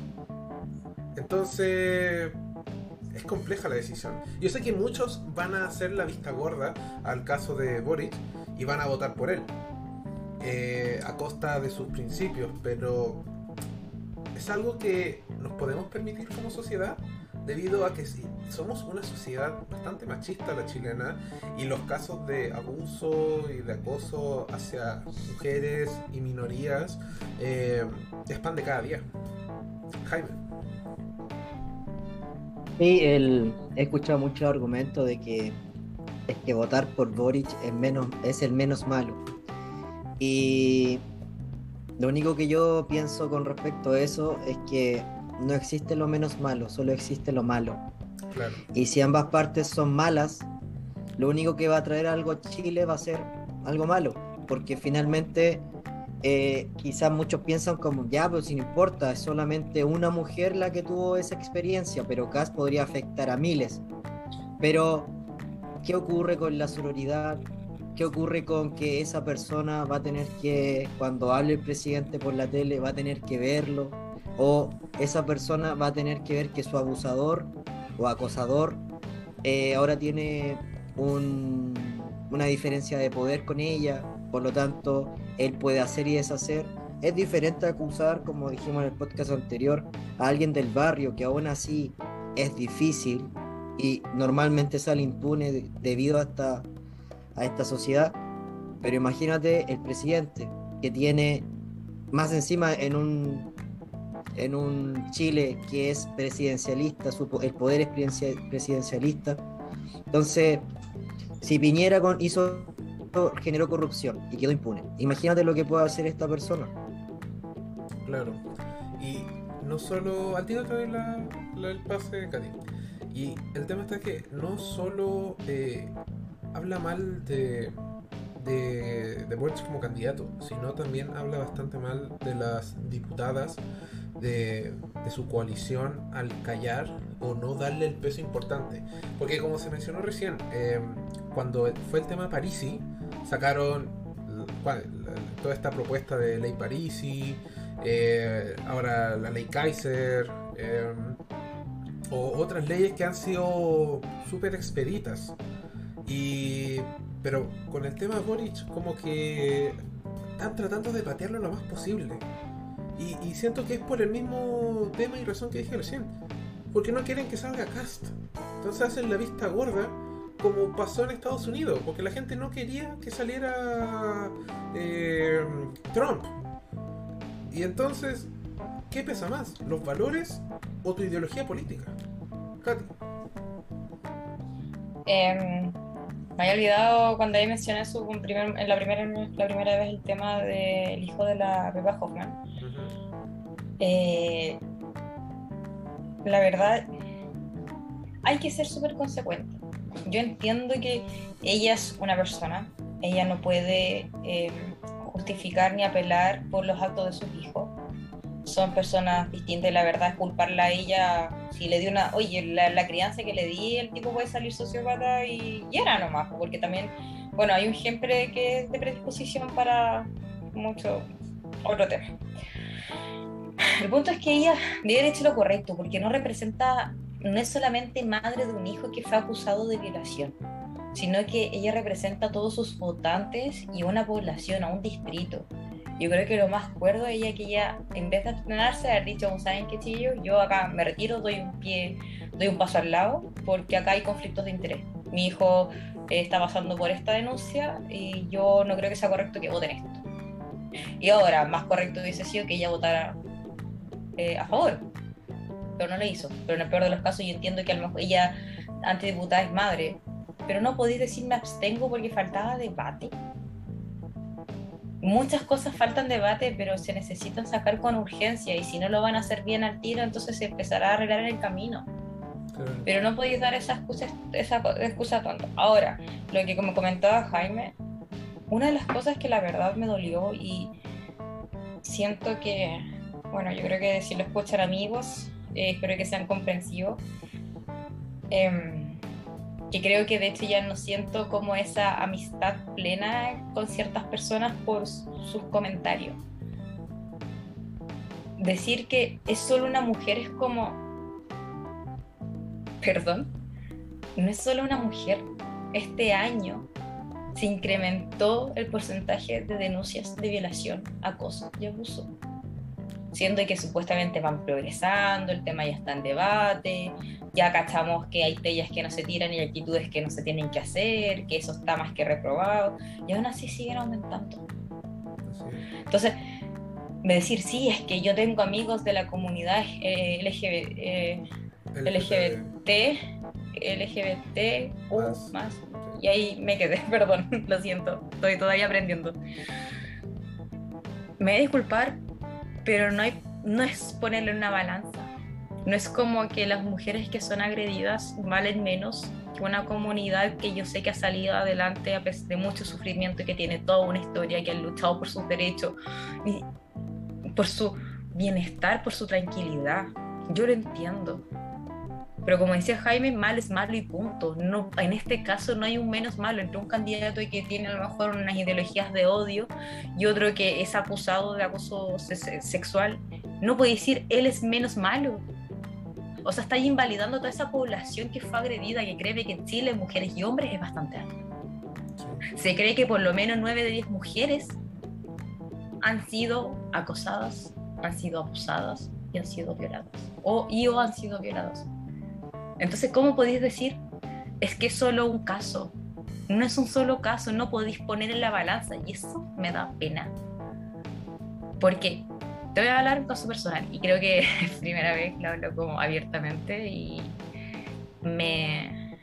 Entonces, es compleja la decisión. Yo sé que muchos van a hacer la vista gorda al caso de Boric y van a votar por él, eh, a costa de sus principios, pero es algo que nos podemos permitir como sociedad debido a que somos una sociedad bastante machista la chilena y los casos de abuso y de acoso hacia mujeres y minorías eh, de cada día. Jaime. Sí, he escuchado muchos argumentos de que es que votar por Boric es, menos, es el menos malo. Y lo único que yo pienso con respecto a eso es que no existe lo menos malo, solo existe lo malo. Y si ambas partes son malas, lo único que va a traer algo a Chile va a ser algo malo, porque finalmente eh, quizás muchos piensan como, ya, pues sin importa, es solamente una mujer la que tuvo esa experiencia, pero CAS podría afectar a miles. Pero, ¿qué ocurre con la sororidad? ¿Qué ocurre con que esa persona va a tener que, cuando hable el presidente por la tele, va a tener que verlo? O esa persona va a tener que ver que su abusador o acosador eh, ahora tiene una diferencia de poder con ella, por lo tanto él puede hacer y deshacer. Es diferente acusar, como dijimos en el podcast anterior, a alguien del barrio que aún así es difícil y normalmente sale impune debido a a esta sociedad. Pero imagínate el presidente que tiene más encima en un, en un Chile que es presidencialista, el poder es presidencialista. Entonces, si Piñera con, hizo generó corrupción y quedó impune. Imagínate lo que puede hacer esta persona. Claro. Y no solo. Al tiro también la, el pase, Katy. Y el tema está que no solo eh, habla mal de, de, de como candidato, sino también habla bastante mal de las diputadas de, de, su coalición al callar o no darle el peso importante. Porque como se mencionó recién, eh, cuando fue el tema Parisi, sacaron toda esta propuesta de ley Parisi, eh, ahora la ley Kaiser, em, o otras leyes que han sido súper expeditas. Y, pero con el tema Boric, como que están tratando de patearlo lo más posible. Y, siento que es por el mismo tema y razón que dije recién. Porque no quieren que salga Cast. Entonces hacen la vista gorda como pasó en Estados Unidos, porque la gente no quería que saliera eh, Trump. Y entonces, ¿qué pesa más? ¿Los valores o tu ideología política? Katy. Em, me había olvidado cuando ahí mencioné su primer, en la primera, la primera vez el tema del hijo de la Pepa Hoffman. Eh, la verdad, hay que ser súper consecuente yo entiendo que ella es una persona, ella no puede eh, justificar ni apelar por los actos de sus hijos. Son personas distintas y la verdad es culparla a ella. Si le dio una, oye, la, crianza que le di, el tipo puede salir sociópata y, y, era nomás, porque también, bueno, hay un ejemplo que es de predisposición para mucho otro tema. El punto es que ella debe haber hecho lo correcto, porque no representa no es solamente madre de un hijo que fue acusado de violación, sino que ella representa a todos sus votantes y una población, a un distrito. Yo creo que lo más cuerdo es ella que ella, en vez de abstenerse, haber dicho, ¿saben qué chillo? Yo acá me retiro, doy un pie, doy un paso al lado, porque acá hay conflictos de interés. Mi hijo eh, está pasando por esta denuncia y yo no creo que sea correcto que voten esto. Y ahora, más correcto hubiese sido que ella votara eh, a favor, pero no lo hizo. Pero en el peor de los casos yo entiendo que a lo mejor ella, antes de diputada, es madre. Pero no podéis decir me abstengo porque faltaba debate. Muchas cosas faltan debate, pero se necesitan sacar con urgencia y si no lo van a hacer bien al tiro, entonces se empezará a arreglar en el camino. Pero no podéis dar esa excusa, esa excusa tanto. Ahora, lo que como comentaba Jaime, una de las cosas que la verdad me dolió y siento que, bueno, yo creo que si lo escuchan amigos, eh, espero que sean comprensivos. Eh, que creo que de hecho ya no siento como esa amistad plena con ciertas personas por sus comentarios. Decir que es solo una mujer es como... Perdón, no es solo una mujer. Este año se incrementó el porcentaje de denuncias de violación, acoso y abuso. Siendo que supuestamente van progresando, el tema ya está en debate, ya cachamos que hay tellas que no se tiran y actitudes que no se tienen que hacer, que eso está más que reprobado, y aún así siguen aumentando. Entonces, me decir, sí, es que yo tengo amigos de la comunidad eh, LGBT, LGBT, más. más. Y ahí me quedé, perdón, lo siento, estoy todavía aprendiendo. Me voy a disculpar, pero no, hay, no es ponerle una balanza. No es como que las mujeres que son agredidas valen menos que una comunidad que yo sé que ha salido adelante a pesar de mucho sufrimiento y que tiene toda una historia, que han luchado por sus derechos, y por su bienestar, por su tranquilidad. Yo lo entiendo. Pero como decía Jaime, mal es malo y punto. No, en este caso no hay un menos malo entre un candidato que tiene a lo mejor unas ideologías de odio y otro que es acusado de acoso sexual. No puede decir él es menos malo. O sea, está invalidando toda esa población que fue agredida, que cree que en Chile mujeres y hombres es bastante alto. Se cree que por lo menos 9 de 10 mujeres han sido acosadas, han sido abusadas y han sido violadas. O y o han sido violadas. Entonces, ¿cómo podéis decir? Es que es solo un caso. No es un solo caso, no podéis poner en la balanza y eso me da pena. Porque te voy a hablar un caso personal y creo que es primera vez que lo hablo como abiertamente y me,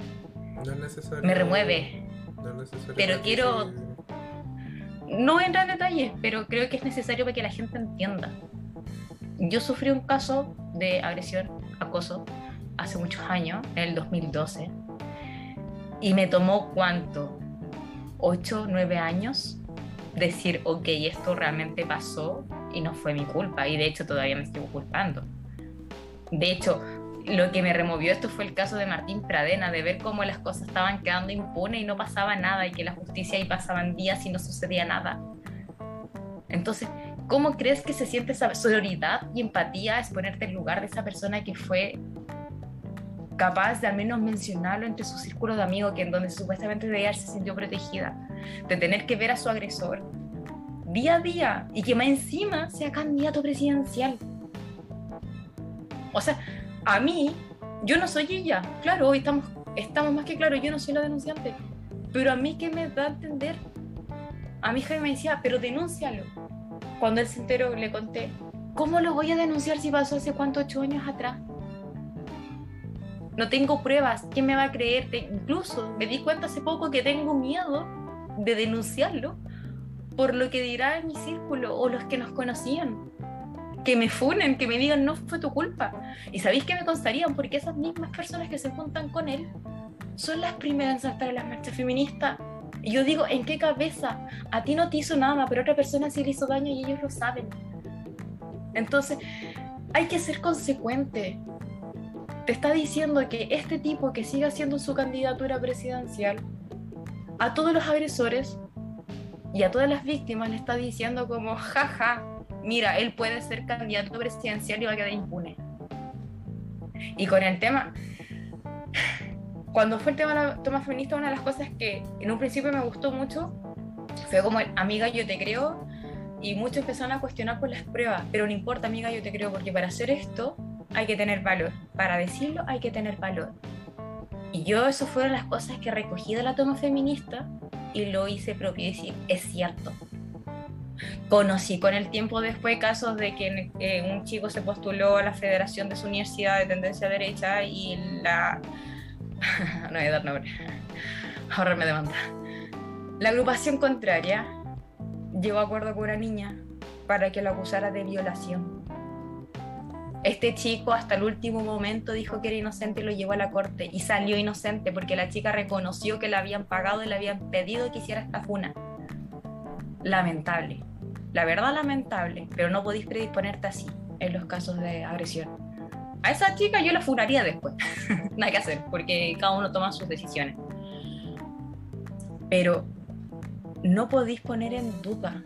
me remueve. pero quiero no entrar en detalles, pero creo que es necesario para que la gente entienda. Yo sufrí un caso de agresión, acoso, hace muchos años, en el 2012, y me tomó cuánto, 8, 9 años, decir, ok, esto realmente pasó y no fue mi culpa, y de hecho todavía me estoy culpando. De hecho, lo que me removió esto fue el caso de Martín Pradena, de ver cómo las cosas estaban quedando impunes y no pasaba nada, y que la justicia ahí pasaban días y no sucedía nada. Entonces, ¿cómo crees que se siente esa solidaridad y empatía es ponerte en lugar de esa persona que fue capaz de al menos mencionarlo entre su círculo de amigos, que en donde supuestamente ella se sintió protegida, de tener que ver a su agresor día a día y que más encima sea candidato presidencial. O sea, a mí, yo no soy ella, claro, hoy estamos, estamos más que claros, yo no soy la denunciante, pero a mí que me da a entender, a mi hija me decía, pero denúncialo. Cuando él se enteró, le conté, ¿cómo lo voy a denunciar si pasó hace cuántos ocho años atrás? No tengo pruebas, ¿quién me va a creer? incluso me di cuenta hace poco que tengo miedo de denunciarlo por lo que dirá en mi círculo o los que nos conocían. Que me funen, que me digan no fue tu culpa. Y sabéis que me constarían porque esas mismas personas que se juntan con él son las primeras en saltar a las marchas feministas. Y yo digo, ¿en qué cabeza? A ti no te hizo nada, pero a otra persona sí le hizo daño y ellos lo saben. Entonces, hay que ser consecuente te está diciendo que este tipo que sigue haciendo su candidatura presidencial, a todos los agresores y a todas las víctimas le está diciendo como, jaja, mira, él puede ser candidato presidencial y va a quedar impune. Y con el tema, cuando fue el tema de la toma feminista, una de las cosas que en un principio me gustó mucho fue como, amiga, yo te creo, y muchos empezaron a cuestionar por las pruebas, pero no importa, amiga, yo te creo, porque para hacer esto hay que tener valor. Para decirlo hay que tener valor. Y yo eso fueron las cosas que recogí de la toma feminista y lo hice propio y decir, es cierto. Conocí con el tiempo después casos de que eh, un chico se postuló a la federación de su universidad de tendencia derecha y la... no voy a dar nombre, ahora me demanda. La agrupación contraria llegó a acuerdo con una niña para que lo acusara de violación Este chico hasta el último momento dijo que era inocente y lo llevó a la corte y salió inocente porque la chica reconoció que le habían pagado y le habían pedido que hiciera esta funa. Lamentable. La verdad lamentable, pero no podéis predisponerte así en los casos de agresión. A esa chica yo la funaría después. Nada que hacer, porque cada uno toma sus decisiones. Pero no podéis poner en duda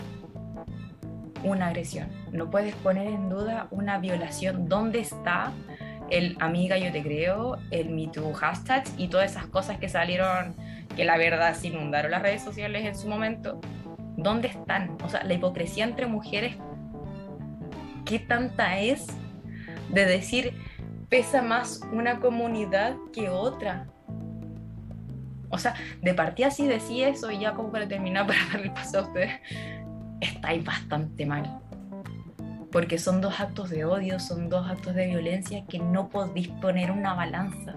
una agresión. No puedes poner en duda una violación. ¿Dónde está el amiga yo te creo, el MeToo hashtag y todas esas cosas que salieron, que la verdad se inundaron las redes sociales en su momento? ¿Dónde están? O sea, la hipocresía entre mujeres, ¿qué tanta es de decir pesa más una comunidad que otra? O sea, de partida sí decía eso y ya como para terminar para darle paso a ustedes estáis bastante mal. Porque son dos actos de odio, son dos actos de violencia que no podéis poner una balanza.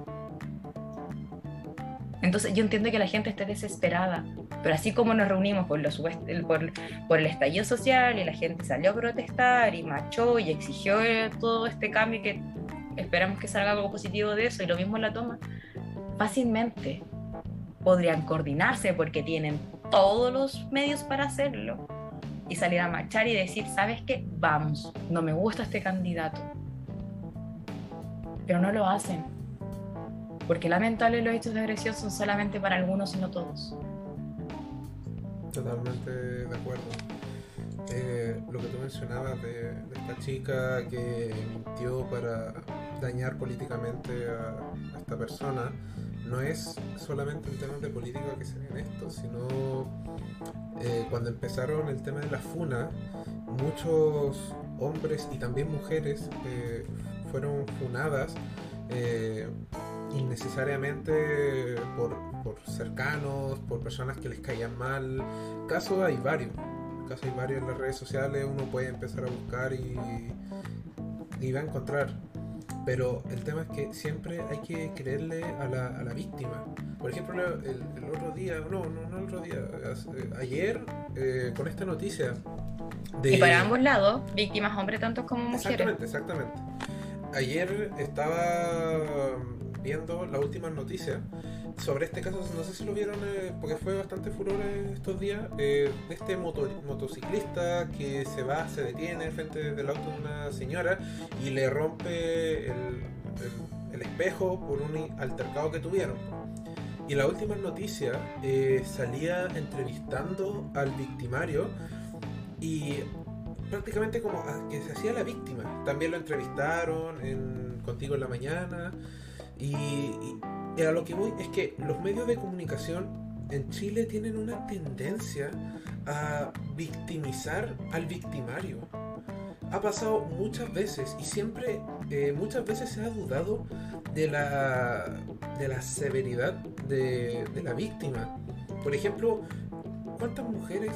Entonces yo entiendo que la gente esté desesperada, pero así como nos reunimos por, los, por, por, el estallido social y la gente salió a protestar y marchó y exigió todo este cambio que esperamos que salga algo positivo de eso y lo mismo en la toma, fácilmente podrían coordinarse porque tienen todos los medios para hacerlo y salir a marchar y decir, ¿sabes qué? Vamos, no me gusta este candidato. Pero no lo hacen. Porque lamentable los hechos de agresión son solamente para algunos y no todos. Totalmente de acuerdo. Eh, lo que tú mencionabas de, esta chica que mintió para dañar políticamente a, esta persona, no es solamente un tema de política que se ve en esto, sino eh, cuando empezaron el tema de la funa, muchos hombres y también mujeres eh, fueron funadas eh, innecesariamente por, cercanos, por personas que les caían mal. Casos hay varios. Casos hay varios en las redes sociales, uno puede empezar a buscar y, y va a encontrar pero el tema es que siempre hay que creerle a la, a la víctima. Por ejemplo, el, otro día, no, no, no el otro día, eh, ayer, eh, con esta noticia. De... Y para ambos lados, víctimas hombres tanto como mujeres. Exactamente, exactamente. Ayer estaba viendo las últimas noticias sobre este caso, no sé si lo vieron eh, porque fue bastante furor estos días, eh, este motociclista que se va, se detiene frente del auto de una señora y le rompe el, espejo por un altercado que tuvieron. Y la última noticia eh, salía entrevistando al victimario y prácticamente como que se hacía la víctima. También lo entrevistaron en Contigo en la Mañana y, a lo que voy es que los medios de comunicación en Chile tienen una tendencia a victimizar al victimario. Ha pasado muchas veces y siempre, eh, muchas veces se ha dudado de la, de la severidad de, la víctima. Por ejemplo, ¿cuántas mujeres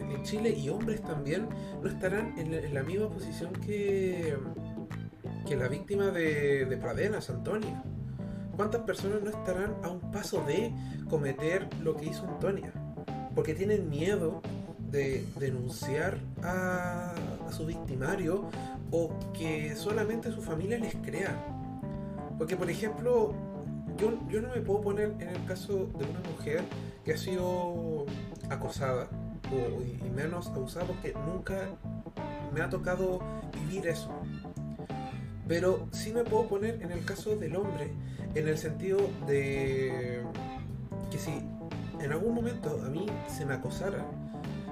en Chile y hombres también no estarán en, la misma posición que, que la víctima de, de Pradena, Antonia? ¿Cuántas personas no estarán a un paso de cometer lo que hizo Antonia? Porque tienen miedo de denunciar a, su victimario o que solamente su familia les crea. Porque, por ejemplo, yo, yo no me puedo poner en el caso de una mujer que ha sido acosada o, y menos abusada porque nunca me ha tocado vivir eso. Pero sí me puedo poner en el caso del hombre en el sentido de que si en algún momento a mí se me acosara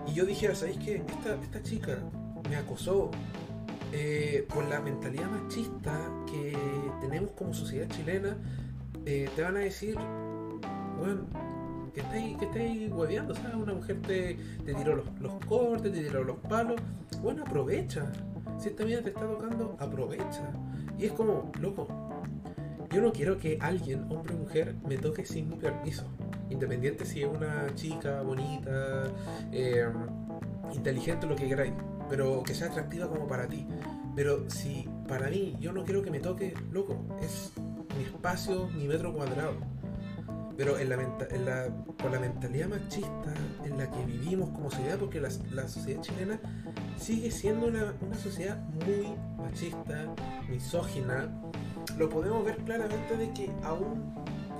y yo dijera, ¿sabéis qué? Esta, esta chica me acosó eh, por la mentalidad machista que tenemos como sociedad chilena, eh, te van a decir, bueno, que estáis, que hueveando, ¿sabes? Una mujer te, te tiró los, los, cortes, te tiró los palos. Bueno, aprovecha. Si esta vida te está tocando, aprovecha. Y es como, loco, yo no quiero que alguien, hombre o mujer, me toque sin mi permiso. Independiente si es una chica bonita, eh, inteligente, lo que queráis. Pero que sea atractiva como para ti. Pero si para mí yo no quiero que me toque, loco, es mi espacio, mi metro cuadrado. Pero en la, en la, con la mentalidad machista en la que vivimos como sociedad, porque la, la sociedad chilena sigue siendo una, una, sociedad muy machista, misógina, lo podemos ver claramente de que aún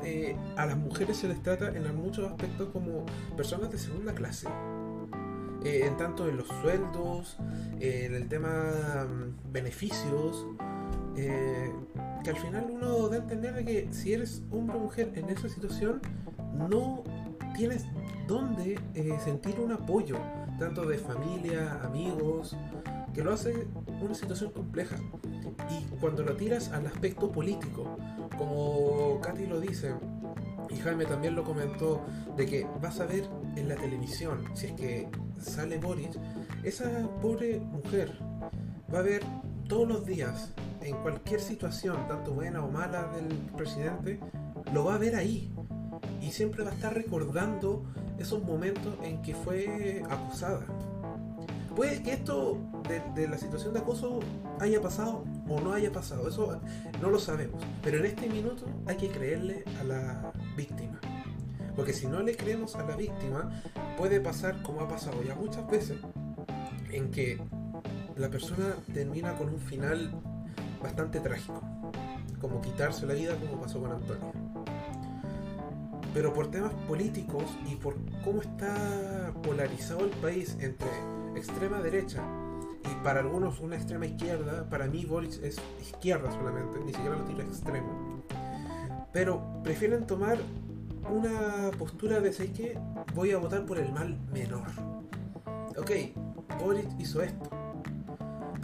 eh, a las mujeres se les trata en muchos aspectos como personas de segunda clase. Eh, en tanto en los sueldos, en el tema mm, beneficios, eh, que al final uno da a entender de que si eres hombre o mujer en esa situación, no tienes dónde sentir un apoyo, tanto de familia, amigos, que lo hace una situación compleja. Y cuando lo tiras al aspecto político, como Katy lo dice, y Jaime también lo comentó, de que vas a ver en la televisión, si es que sale Boris, esa pobre mujer va a ver todos los días, en cualquier situación, tanto buena o mala del presidente, lo va a ver ahí. Y siempre va a estar recordando esos momentos en que fue acusada. Puede que esto de, la situación de acoso haya pasado o no haya pasado, eso no lo sabemos. Pero en este minuto hay que creerle a la víctima. Porque si no le creemos a la víctima, puede pasar como ha pasado ya muchas veces, en que la persona termina con un final bastante trágico, como quitarse la vida como pasó con Antonio. Pero por temas políticos y por cómo está polarizado el país entre extrema derecha y para algunos una extrema izquierda, para mí Boris es izquierda solamente, ni siquiera lo tira extremo. Pero prefieren tomar una postura de ¿sabes que Voy a votar por el mal menor. Ok, Boris hizo esto.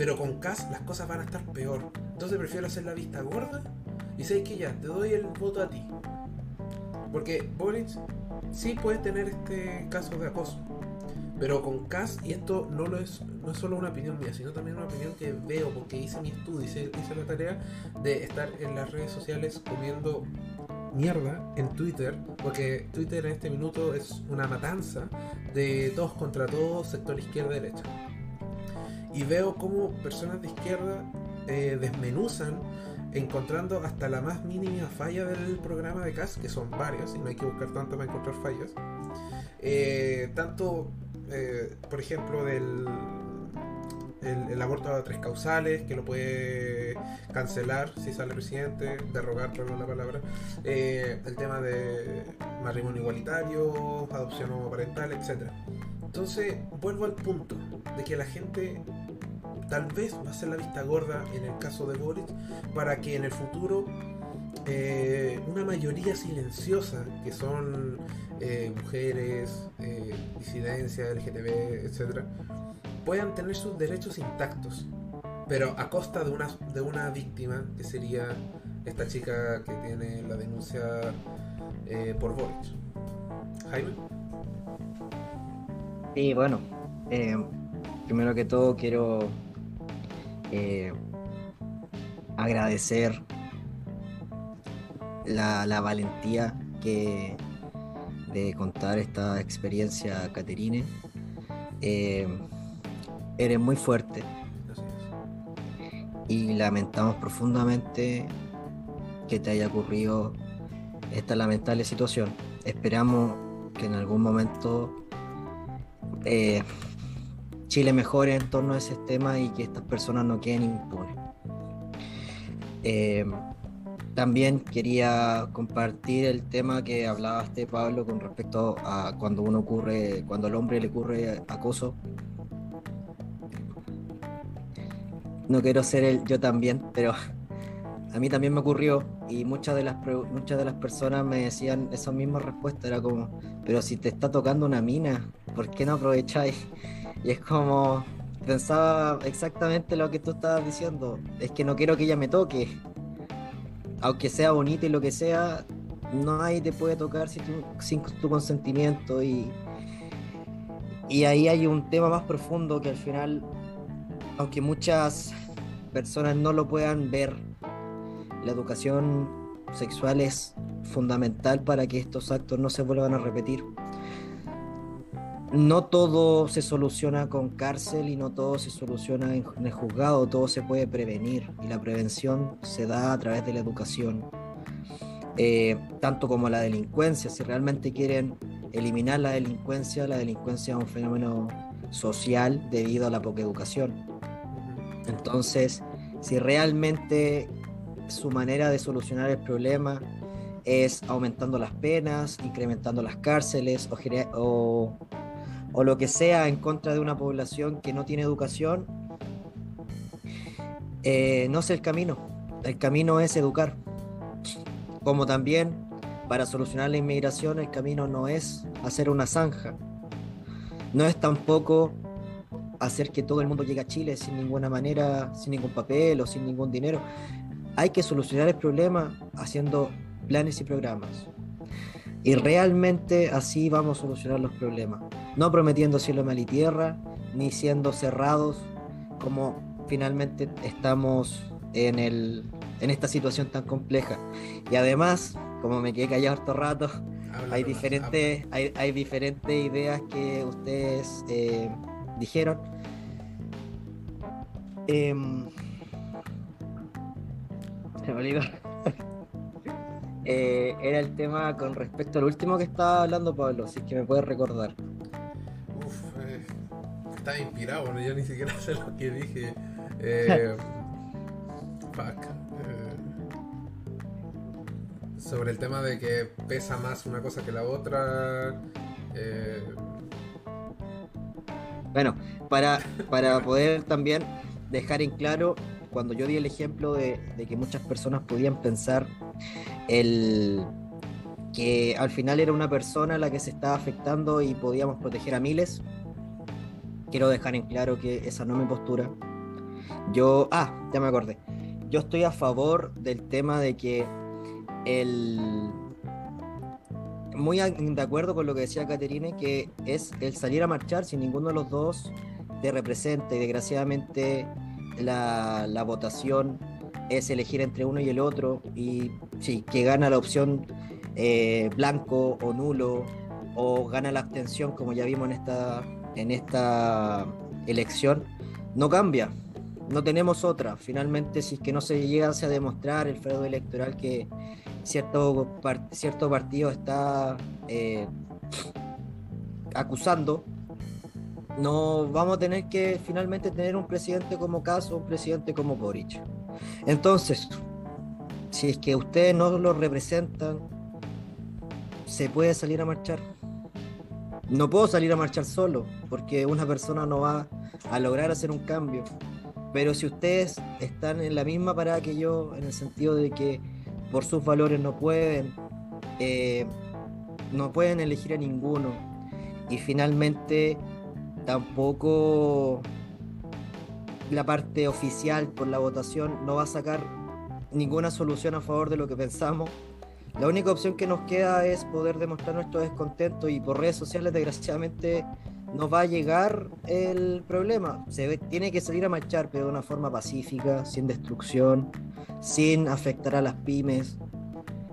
Pero con Kass las cosas van a estar peor. Entonces prefiero hacer la vista gorda y sé que ya, te doy el voto a ti. Porque Boris sí puede tener este caso de acoso. Pero con Cass, y esto no, lo es, no es solo una opinión mía, sino también una opinión que veo, porque hice mi estudio, hice, hice la tarea de estar en las redes sociales comiendo mierda en Twitter, porque Twitter en este minuto es una matanza de todos contra todos, sector izquierda-derecha. Y veo cómo personas de izquierda eh, desmenuzan encontrando hasta la más mínima falla del programa de CAS, que son varios, y no hay que buscar tanto para encontrar fallas. Eh, tanto eh, por ejemplo, del el, aborto a tres causales, que lo puede cancelar si sale presidente, derrogar, por la palabra, eh, el tema de matrimonio igualitario, adopción homoparental, etc. Entonces, vuelvo al punto de que la gente tal vez va a ser la vista gorda en el caso de Boris para que en el futuro eh, una mayoría silenciosa que son eh, mujeres, eh, disidencia, LGTB, etc., puedan tener sus derechos intactos, pero a costa de una, de una víctima que sería esta chica que tiene la denuncia eh, por Boric. Jaime. Sí, bueno, primero que todo quiero agradecer la, la valentía que de contar esta experiencia, Caterine. Eh, eres muy fuerte y lamentamos profundamente que te haya ocurrido esta lamentable situación. Esperamos que en algún momento eh, Chile mejore en torno a ese tema y que estas personas no queden impunes. Eh, también quería compartir el tema que hablaba este Pablo con respecto a cuando uno ocurre, cuando al hombre le ocurre acoso. No quiero ser el yo también, pero a mí también me ocurrió y muchas de las muchas de las personas me decían esa misma respuesta era como, pero si te está tocando una mina, ¿por qué no aprovecháis? Y es como pensaba exactamente lo que tú estabas diciendo, es que no quiero que ella me toque aunque sea bonita y lo que sea, nadie te puede tocar sin tu, sin tu consentimiento y, y ahí hay un tema más profundo que al final, aunque muchas personas no lo puedan ver, la educación sexual es fundamental para que estos actos no se vuelvan a repetir no todo se soluciona con cárcel y no todo se soluciona en, el juzgado, todo se puede prevenir y la prevención se da a través de la educación. eh, tanto como la delincuencia. Si realmente quieren eliminar la delincuencia, la delincuencia es un fenómeno social debido a la poca educación. Entonces, si realmente su manera de solucionar el problema es aumentando las penas, incrementando las cárceles o, lo que sea en contra de una población que no tiene educación, eh, no es el camino. El camino es educar. Como también para solucionar la inmigración el camino no es hacer una zanja. No es tampoco hacer que todo el mundo llegue a Chile sin ninguna manera, sin ningún papel o sin ningún dinero. Hay que solucionar el problema haciendo planes y programas. Y realmente así vamos a solucionar los problemas. No prometiendo cielo, mal y tierra, ni siendo cerrados como finalmente estamos en, el, en esta situación tan compleja. Y además, como me quedé callado harto rato, hay diferentes, hay, hay, diferentes ideas que ustedes eh, dijeron. Eh, se me olvidó. Eh, era el tema con respecto al último que estaba hablando Pablo, si es que me puedes recordar. Uf, eh, estaba inspirado, bueno, yo ni siquiera sé lo que dije. Eh, fuck. sobre el tema de que pesa más una cosa que la otra. Bueno, para, para poder también dejar en claro, cuando yo di el ejemplo de, que muchas personas podían pensar el que al final era una persona la que se estaba afectando y podíamos proteger a miles, quiero dejar en claro que esa no es mi postura. Yo, ah, ya me acordé. Yo estoy a favor del tema de que el muy de acuerdo con lo que decía Caterine, que es el salir a marchar sin ninguno de los dos te representa y desgraciadamente la, la votación es elegir entre uno y el otro y sí, que gana la opción eh, blanco o nulo o gana la abstención como ya vimos en esta, en esta elección, no cambia. No tenemos otra. Finalmente, si es que no se llegase a demostrar el fraude electoral que cierto, cierto partido está eh, acusando, no vamos a tener que finalmente tener un presidente como Caso, un presidente como Boric. Entonces, si es que ustedes no lo representan, se puede salir a marchar. No puedo salir a marchar solo, porque una persona no va a lograr hacer un cambio. Pero si ustedes están en la misma parada que yo, en el sentido de que por sus valores no pueden, eh, no pueden elegir a ninguno, y finalmente tampoco la parte oficial por la votación no va a sacar ninguna solución a favor de lo que pensamos. La única opción que nos queda es poder demostrar nuestro descontento y por redes sociales desgraciadamente nos va a llegar el problema. Se tiene que salir a marchar, pero de una forma pacífica, sin destrucción, sin afectar a las pymes,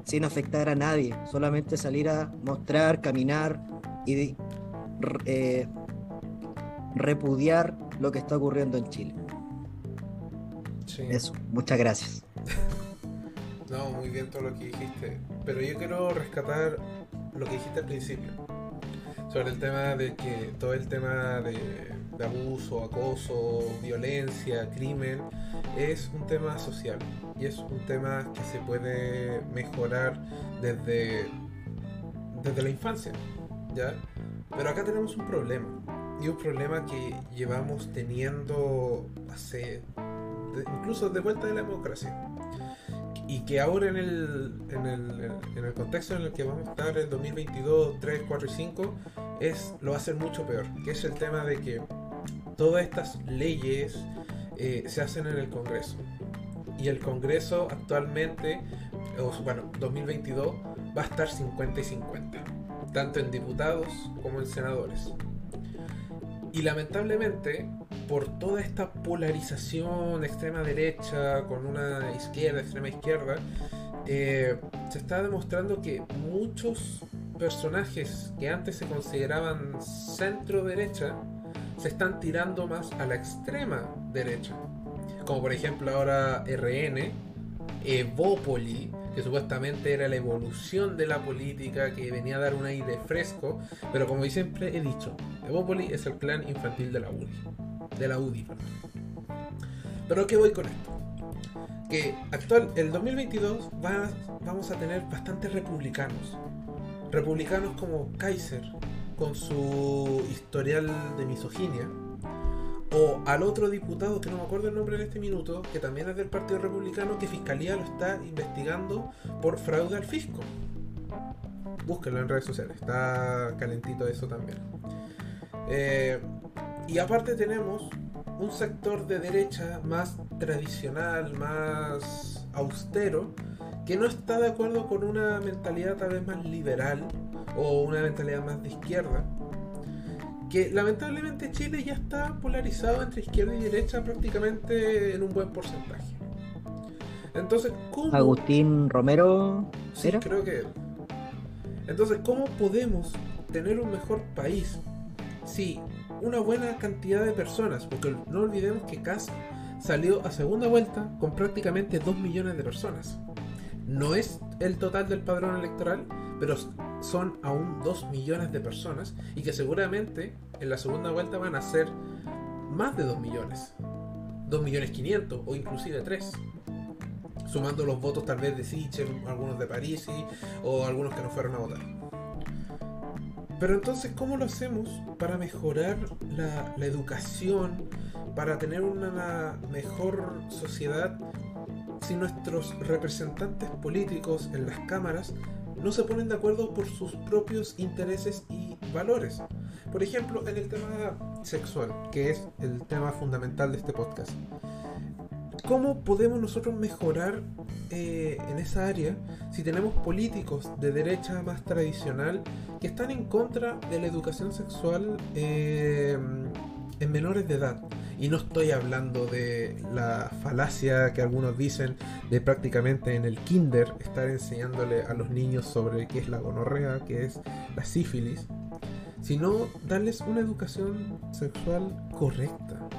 sin afectar a nadie. Solamente salir a mostrar, caminar y eh, repudiar lo que está ocurriendo en Chile. Eso, muchas gracias. no, muy bien todo lo que dijiste. Pero yo quiero rescatar lo que dijiste al principio. Sobre el tema de que todo el tema de, de abuso, acoso, violencia, crimen, es un tema social. Y es un tema que se puede mejorar desde, desde la infancia. ¿Ya? Pero acá tenemos un problema. Y un problema que llevamos teniendo hace incluso de vuelta de la democracia. Y que ahora en el, en el, en el contexto en el que vamos a estar en 2022, 3, 4 y 5, es, lo va a ser mucho peor. Que es el tema de que todas estas leyes eh, se hacen en el Congreso. Y el Congreso actualmente, bueno, 2022, va a estar 50 y 50. Tanto en diputados como en senadores. Y lamentablemente, por toda esta polarización extrema derecha con una izquierda, extrema izquierda, eh, se está demostrando que muchos personajes que antes se consideraban centro derecha se están tirando más a la extrema derecha. Como por ejemplo ahora RN, Evópoli, que supuestamente era la evolución de la política, que venía a dar un aire fresco, pero como siempre he dicho, Evópoli es el plan infantil de la UDI. De la UDI. Pero ¿qué voy con esto? Que actual, el 2022 va, vamos a tener bastantes republicanos. Republicanos como Kaiser, con su historial de misoginia, o al otro diputado, que no me acuerdo el nombre en este minuto, que también es del Partido Republicano, que Fiscalía lo está investigando por fraude al fisco. Búsquenlo en redes sociales, está calentito eso también. Eh, y aparte tenemos un sector de derecha más tradicional, más austero, que no está de acuerdo con una mentalidad tal vez más liberal o una mentalidad más de izquierda, que lamentablemente Chile ya está polarizado entre izquierda y derecha prácticamente en un buen porcentaje. Entonces, ¿cómo... Agustín Romero, sí, creo que... Entonces, ¿cómo podemos tener un mejor país si una buena cantidad de personas, porque no olvidemos que CAS salió a segunda vuelta con prácticamente 2 millones de personas. No es el total del padrón electoral, pero son aún 2 millones de personas y que seguramente en la segunda vuelta van a ser más de 2 millones. 2 millones 500 o inclusive 3. Sumando los votos tal vez de Sichel, algunos de Parisi o algunos que no fueron a votar. Pero entonces, ¿cómo lo hacemos para mejorar la educación, para tener una mejor sociedad si nuestros representantes políticos en las cámaras no se ponen de acuerdo por sus propios intereses y valores. Por ejemplo, en el tema sexual, que es el tema fundamental de este podcast. ¿Cómo podemos nosotros mejorar eh, en esa área si tenemos políticos de derecha más tradicional que están en contra de la educación sexual eh, en menores de edad? Y no estoy hablando de la falacia que algunos dicen de prácticamente en el kinder estar enseñándole a los niños sobre qué es la gonorrea, qué es la sífilis, sino darles una educación sexual correcta.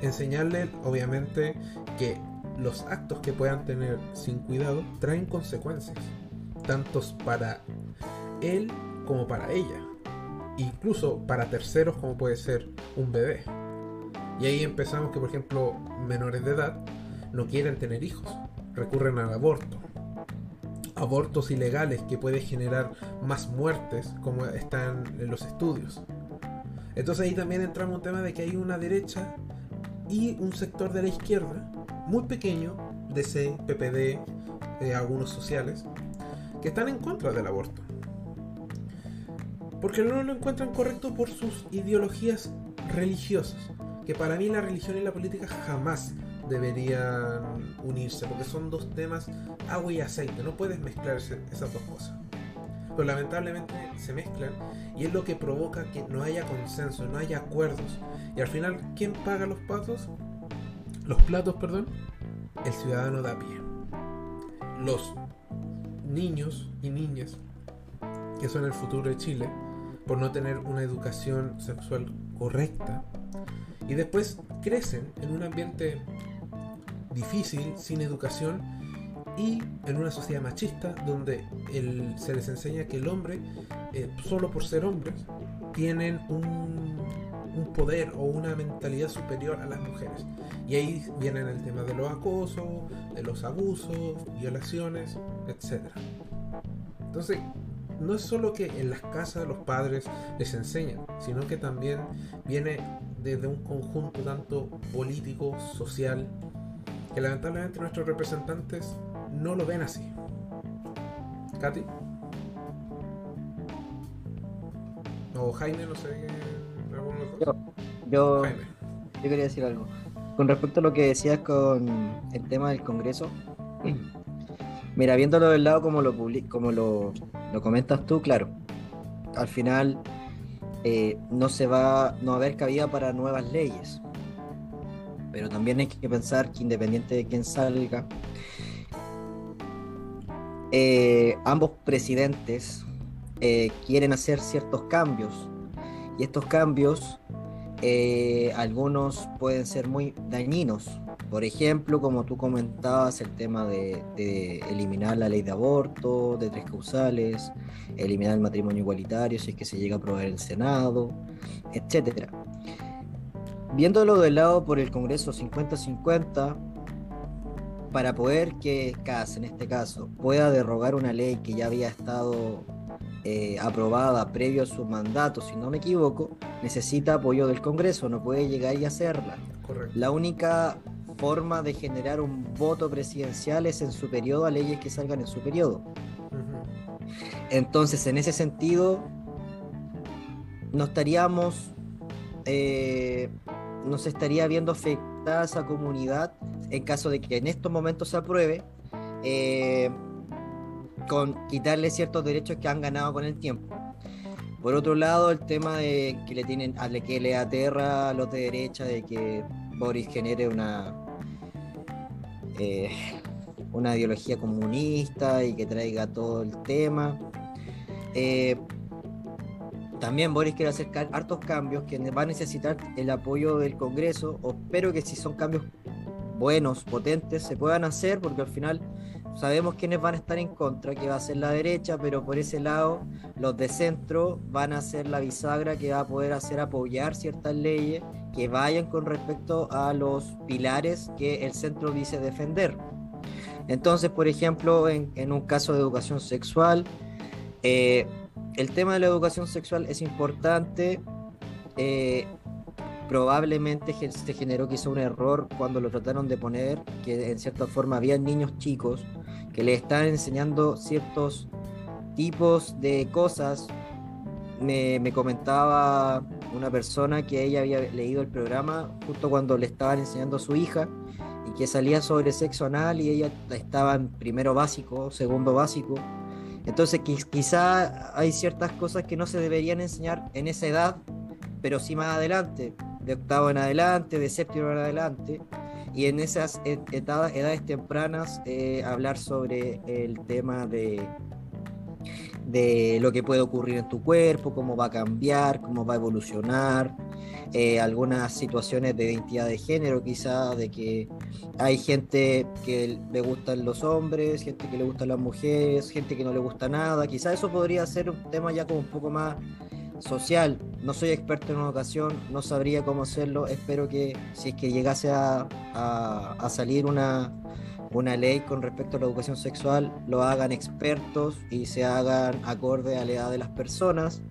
Enseñarles, obviamente, que los actos que puedan tener sin cuidado traen consecuencias, tantos para él como para ella, incluso para terceros como puede ser un bebé. Y ahí empezamos que, por ejemplo, menores de edad no quieren tener hijos, recurren al aborto. Abortos ilegales que puede generar más muertes, como están en los estudios. Entonces ahí también entramos un tema de que hay una derecha y un sector de la izquierda muy pequeño, DC, PPD, eh, algunos sociales, que están en contra del aborto. Porque no lo encuentran correcto por sus ideologías religiosas que para mí la religión y la política jamás deberían unirse, porque son dos temas agua y aceite, no puedes mezclar esas dos cosas. Pero lamentablemente se mezclan y es lo que provoca que no haya consenso, no haya acuerdos. Y al final, ¿quién paga los platos? Los platos, perdón, el ciudadano da pie. Los niños y niñas que son el futuro de Chile, por no tener una educación sexual correcta, y después crecen en un ambiente difícil, sin educación y en una sociedad machista donde se les enseña que el hombre, eh, solo por ser hombres, tienen un, un, poder o una mentalidad superior a las mujeres. Y ahí vienen el tema de los acosos, de los abusos, violaciones, etc. Entonces, no es solo que en las casas los padres les enseñan, sino que también viene desde un conjunto tanto político, social, que lamentablemente nuestros representantes no lo ven así. Katy. O Jaime, no sé. Yo, yo, yo quería decir algo. Con respecto a lo que decías con el tema del Congreso, mira, viéndolo del lado como lo, como lo, lo comentas tú, claro, al final eh, no se va, no va a haber cabida para nuevas leyes. Pero también hay que pensar que independiente de quién salga, eh, ambos presidentes eh, quieren hacer ciertos cambios. Y estos cambios, algunos pueden ser muy dañinos Por ejemplo, como tú comentabas, el tema de, eliminar la ley de aborto, de tres causales, eliminar el matrimonio igualitario si es que se llega a aprobar el Senado, etc. Viéndolo del lado por el Congreso 50-50, para poder que CAS, en este caso, pueda derrogar una ley que ya había estado eh, aprobada previo a su mandato, si no me equivoco, necesita apoyo del Congreso, no puede llegar y hacerla. La única forma de generar un voto presidencial es en su periodo a leyes que salgan en su periodo. Entonces, en ese sentido, no estaríamos, eh, nos estaría viendo afectada esa comunidad en caso de que en estos momentos se apruebe, eh, con quitarle ciertos derechos que han ganado con el tiempo. Por otro lado, el tema de que le tienen, a que le aterra a los de derecha de que Boris genere una eh, una ideología comunista y que traiga todo el tema. Eh, también Boris quiere hacer hartos cambios que va a necesitar el apoyo del Congreso. Espero que si son cambios buenos, potentes, se puedan hacer, porque al final sabemos quiénes van a estar en contra, que va a ser la derecha, pero por ese lado los de centro van a ser la bisagra que va a poder hacer apoyar ciertas leyes que vayan con respecto a los pilares que el centro dice defender. Entonces, por ejemplo, en, un caso de educación sexual, eh, el tema de la educación sexual es importante. Eh, probablemente se generó quizá un error cuando lo trataron de poner, que en cierta forma había niños chicos que le estaban enseñando ciertos tipos de cosas. Me, me comentaba una persona que ella había leído el programa justo cuando le estaban enseñando a su hija y que salía sobre sexo anal y ella estaba en primero básico, segundo básico. Entonces quizá hay ciertas cosas que no se deberían enseñar en esa edad, pero sí más adelante, de octavo en adelante, de séptimo en adelante. Y en esas edades tempranas eh, hablar sobre el tema de, de lo que puede ocurrir en tu cuerpo, cómo va a cambiar, cómo va a evolucionar, eh, algunas situaciones de identidad de género, quizá de que hay gente que le gustan los hombres, gente que le gustan las mujeres, gente que no le gusta nada, quizá eso podría ser un tema ya como un poco más social. No soy experto en educación, no sabría cómo hacerlo, espero que si es que llegase a, a salir una una ley con respecto a la educación sexual lo hagan expertos y se hagan acorde a la edad de las personas,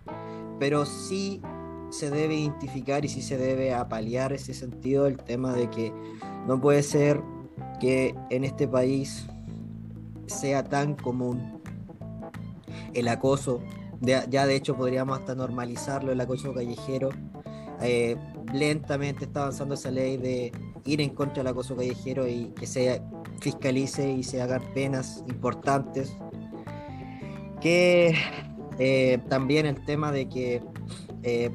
pero sí se debe identificar y sí se debe apalear ese sentido el tema de que no puede ser que en este país sea tan común el acoso, ya de hecho podríamos hasta normalizarlo, el acoso callejero. Eh, lentamente está avanzando esa ley de ir en contra del acoso callejero y que sea fiscalice y se hagan penas importantes. Que eh, también el tema de que eh,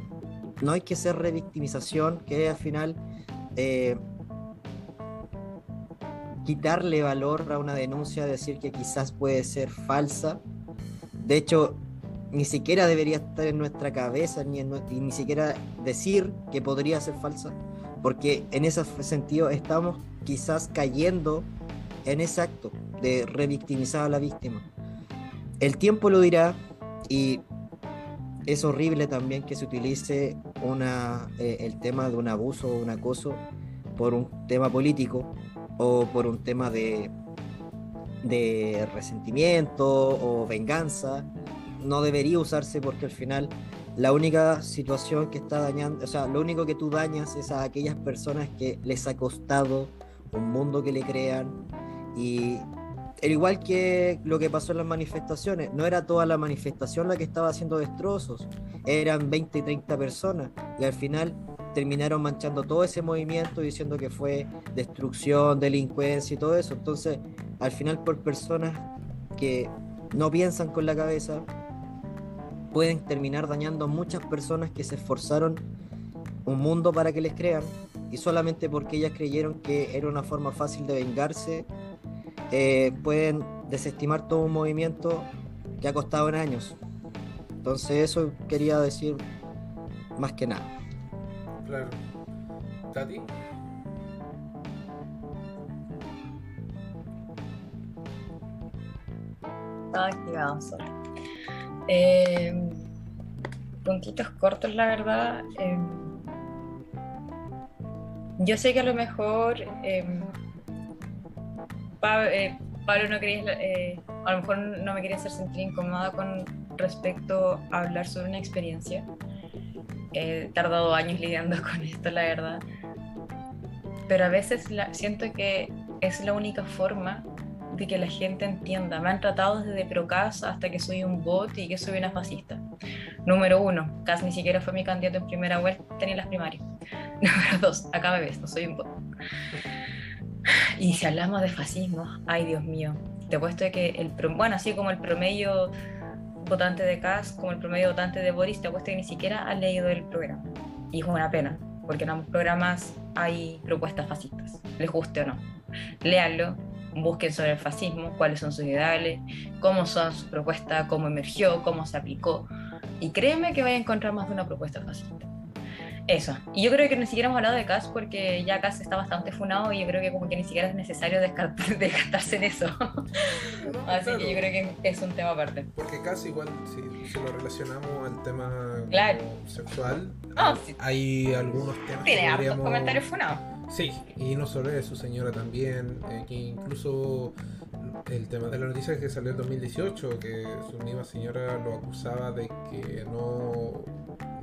no hay que ser revictimización, que al final quitarle valor a una denuncia, decir que quizás puede ser falsa. De hecho, ni siquiera debería estar en nuestra cabeza, ni, ni siquiera decir que podría ser falsa, porque en ese sentido estamos quizás cayendo en ese acto de revictimizar a la víctima. El tiempo lo dirá y es horrible también que se utilice una, eh, el tema de un abuso o un acoso por un tema político o por un tema de, de resentimiento o venganza. No debería usarse porque al final la única situación que está dañando, o sea, lo único que tú dañas es a aquellas personas que les ha costado un mundo que le crean, y al igual que lo que pasó en las manifestaciones, no era toda la manifestación la que estaba haciendo destrozos, eran 20 y 30 personas y al final terminaron manchando todo ese movimiento diciendo que fue destrucción, delincuencia y todo eso. Entonces, al final por personas que no piensan con la cabeza, pueden terminar dañando a muchas personas que se esforzaron un mundo para que les crean y solamente porque ellas creyeron que era una forma fácil de vengarse, eh, pueden desestimar todo un movimiento que ha costado en años. Entonces eso quería decir más que nada. Claro. ¿Tati? Estaba activado. Eh, puntitos cortos, la verdad. Eh, yo sé que a lo mejor eh, Pa- Pablo no quería, a lo mejor no me quería hacer sentir incómoda con respecto a hablar sobre una experiencia. He tardado años lidiando con esto, la verdad. Pero a veces siento que es la única forma de que la gente entienda. Me han tratado desde Procas hasta que soy un bot y que soy una fascista. Número uno, casi ni siquiera fue mi candidato en primera vuelta ni en las primarias. Número dos, acá me ves, no soy un bot. Y si hablamos de fascismo, ay Dios mío, te apuesto de que el bueno, así como el promedio votante de Kass, como el promedio votante de Boris, te apuesto que ni siquiera han leído el programa. Y es una pena, porque en ambos programas hay propuestas fascistas, les guste o no. Léanlo, busquen sobre el fascismo, cuáles son sus ideales, cómo son sus propuestas, cómo emergió, cómo se aplicó. Y créeme que vais a encontrar más de una propuesta fascista. Eso. Y yo creo que ni siquiera hemos hablado de Cass porque ya Cass está bastante funado y yo creo que como que ni siquiera es necesario descartar, descartarse en eso. Así Claro, que yo creo que es un tema aparte. Porque casi igual, si, si lo relacionamos al tema Claro. sexual, Ah, sí. hay algunos temas Tiene que podríamos- comentarios funados. Sí, y no solo eso, señora también, eh, que incluso el tema de la noticia que salió en 2018, que su misma señora lo acusaba de que no,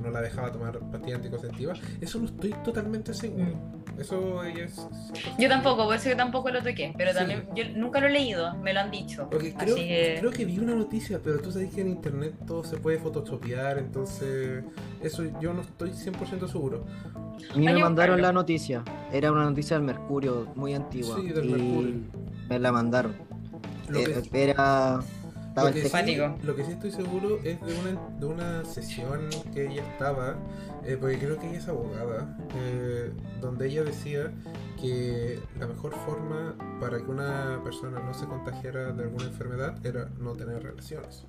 no la dejaba tomar pastillas anticonceptivas, eso no estoy totalmente seguro. Eso ella es... Mm. Yo tampoco, por eso yo tampoco lo toqué, pero Sí. también yo nunca lo he leído, me lo han dicho. Porque creo, Así que creo que vi una noticia, pero tú sabes que en internet todo se puede photoshopear, entonces eso yo no estoy 100% seguro. A mí me que mandaron la noticia. Era una noticia del Mercurio, muy antigua. Sí, del y Mercurio. Me la mandaron. Lo Eh, que- Era. estaba Lo que, sí, lo que sí estoy seguro es de una, de una sesión que ella estaba, eh, porque creo que ella es abogada, eh, donde ella decía que la mejor forma para que una persona no se contagiara de alguna enfermedad era no tener relaciones.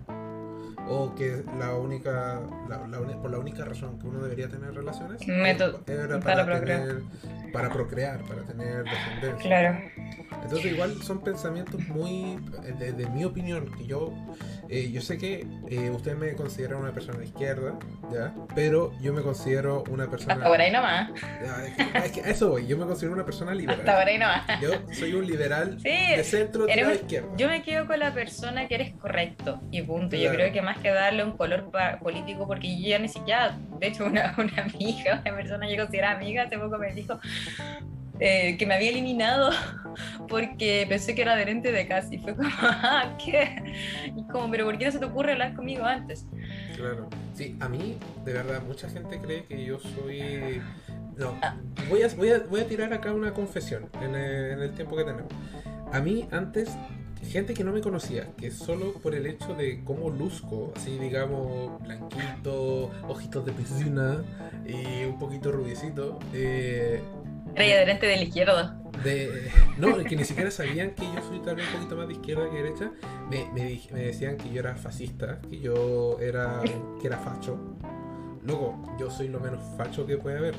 O que la única, la- la por la única razón que uno debería tener relaciones Método era para para, procrear. tener, para procrear, para tener descendencia. Claro. Entonces igual son pensamientos muy, eh, de, mi opinión, que yo, eh, yo sé que eh, usted me considera una persona de izquierda, ¿ya? Pero yo me considero una persona... Por ahí nomás. Ya, es que- es que a eso voy, yo me considero una persona Hasta liberal. por ahí nomás. Yo soy un liberal Sí, de centro un- izquierda. Yo me quedo con la persona que eres correcto y punto. Yo creo que más que darle un color político, porque yo ya ni siquiera, de hecho, una, una amiga, una persona que yo considera amiga, hace poco me dijo eh, que me había eliminado porque pensé que era adherente de casi. Fue como, ah, ¿qué? Y como, pero ¿por qué no se te ocurre hablar conmigo antes? Claro. Sí, a mí, de verdad, mucha gente cree que yo soy... No, voy a, voy a, voy a tirar acá una confesión en el, en el tiempo que tenemos. A mí antes, gente que no me conocía, que solo por el hecho de cómo luzco, así digamos, blanquito, ojitos de piscina y un poquito rubiecito, eh, Era adherente de la izquierda. de, no, que ni siquiera sabían que yo soy tal vez un poquito más de izquierda que derecha, me, me, decían que yo era fascista, que yo era, que era facho. Luego, yo soy lo menos facho que puede haber,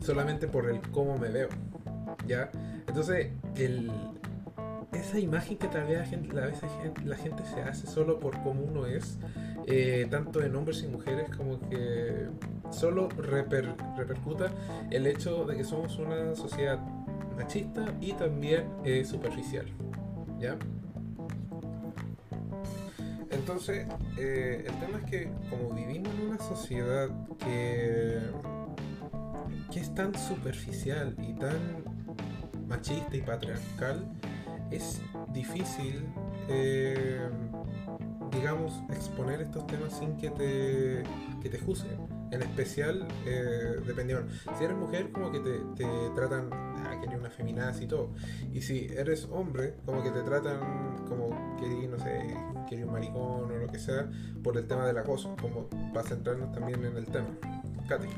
solamente por el cómo me veo, ¿ya? Entonces, el, esa imagen que tal vez la gente, la, gente se hace solo por cómo uno es, eh, tanto en hombres y mujeres, como que solo reper- repercuta el hecho de que somos una sociedad machista y también eh, superficial. ¿Ya? Entonces, eh, el tema es que como vivimos en una sociedad que, que es tan superficial y tan machista y patriarcal, es difícil, eh, digamos, exponer estos temas sin que te, que te juzguen. En especial, eh, dependiendo. Si eres mujer, como que te, te tratan, ah, que eres una feminazi y todo. Y si eres hombre, como que te tratan como que no sé, que eres un maricón o lo que sea, por el tema del acoso. Como para centrarnos también en el tema. Katy.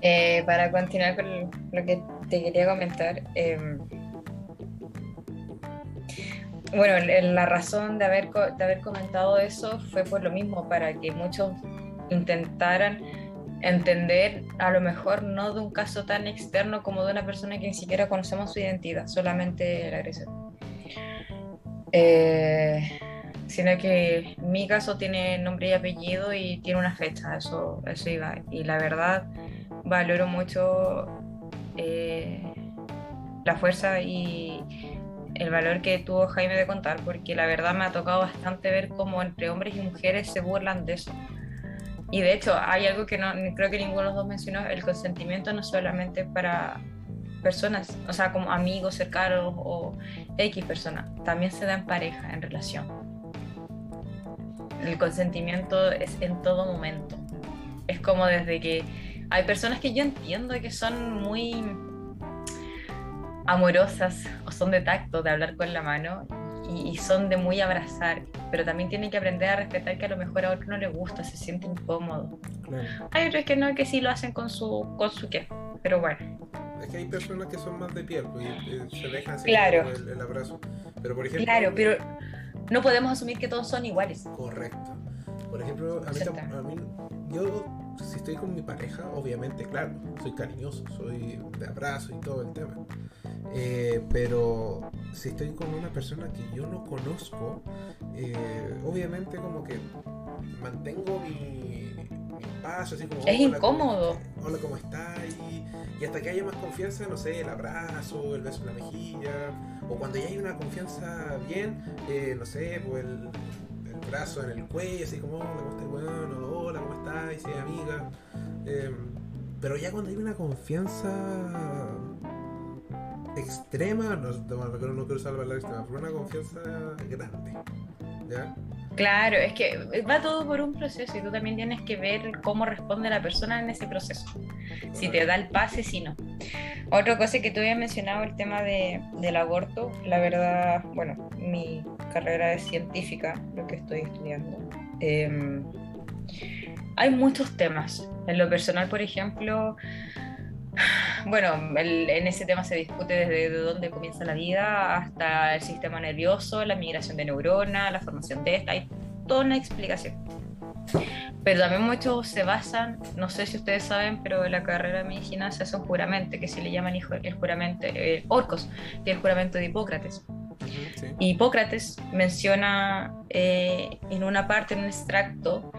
Eh, para continuar con lo que te quería comentar, eh, bueno, la razón de haber, de haber comentado eso fue por lo mismo, para que muchos intentaran entender, a lo mejor no de un caso tan externo como de una persona que ni siquiera conocemos su identidad, solamente el agresor. Eh, sino que mi caso tiene nombre y apellido y tiene una fecha, eso, eso iba. Y la verdad, valoro mucho eh, la fuerza y el valor que tuvo Jaime de contar, porque la verdad me ha tocado bastante ver cómo entre hombres y mujeres se burlan de eso. Y de hecho, hay algo que no creo que ninguno de los dos mencionó, el consentimiento no solamente para personas, o sea, como amigos cercanos o X personas, también se da en pareja, en relación. El consentimiento es en todo momento. Es como desde que hay personas que yo entiendo que son muy amorosas o son de tacto, de hablar con la mano y, son de muy abrazar, pero también tienen que aprender a respetar que a lo mejor a otro no le gusta, se siente incómodo. Hay otros que no, que sí lo hacen con su, con su qué, pero bueno. Es que hay personas que son más de piel pues, y, se dejan así claro. el, abrazo. Pero por ejemplo. Claro, pero no podemos asumir que todos son iguales. Correcto. Por ejemplo, a mí, yo si estoy con mi pareja, obviamente, claro, soy cariñoso, soy de abrazo y todo el tema. Eh, pero si estoy con una persona que yo no conozco, eh, obviamente como que mantengo mi, paso, así como... Es incómodo. hola, ¿cómo estás? Y, y, hasta que haya más confianza, no sé, el abrazo, el beso en la mejilla, o cuando ya hay una confianza bien, eh, no sé, pues el, el, brazo en el cuello, así como, hola, ¿cómo estás? Bueno, hola, Y si amiga. Em, pero ya cuando hay una confianza extrema, no, no, quiero usar la palabra extrema, pero una confianza grande. ¿Ya? Claro, es que va todo por un proceso y tú también tienes que ver cómo responde la persona en ese proceso. Si te da el pase, si no. Otra cosa que tú habías mencionado, el tema de, del aborto, la verdad, bueno, mi carrera es científica, lo que estoy estudiando. Em, hay muchos temas. En lo personal, por ejemplo, bueno, en ese tema se discute desde dónde comienza la vida hasta el sistema nervioso, la migración de neuronas, la formación de esta, hay toda una explicación. Pero también muchos se basan, no sé si ustedes saben, pero en la carrera de medicina se hace un juramento que se le llama el juramento, eh, Orcos, que es el juramento de Hipócrates. Hipócrates menciona eh, en una parte, en un extracto,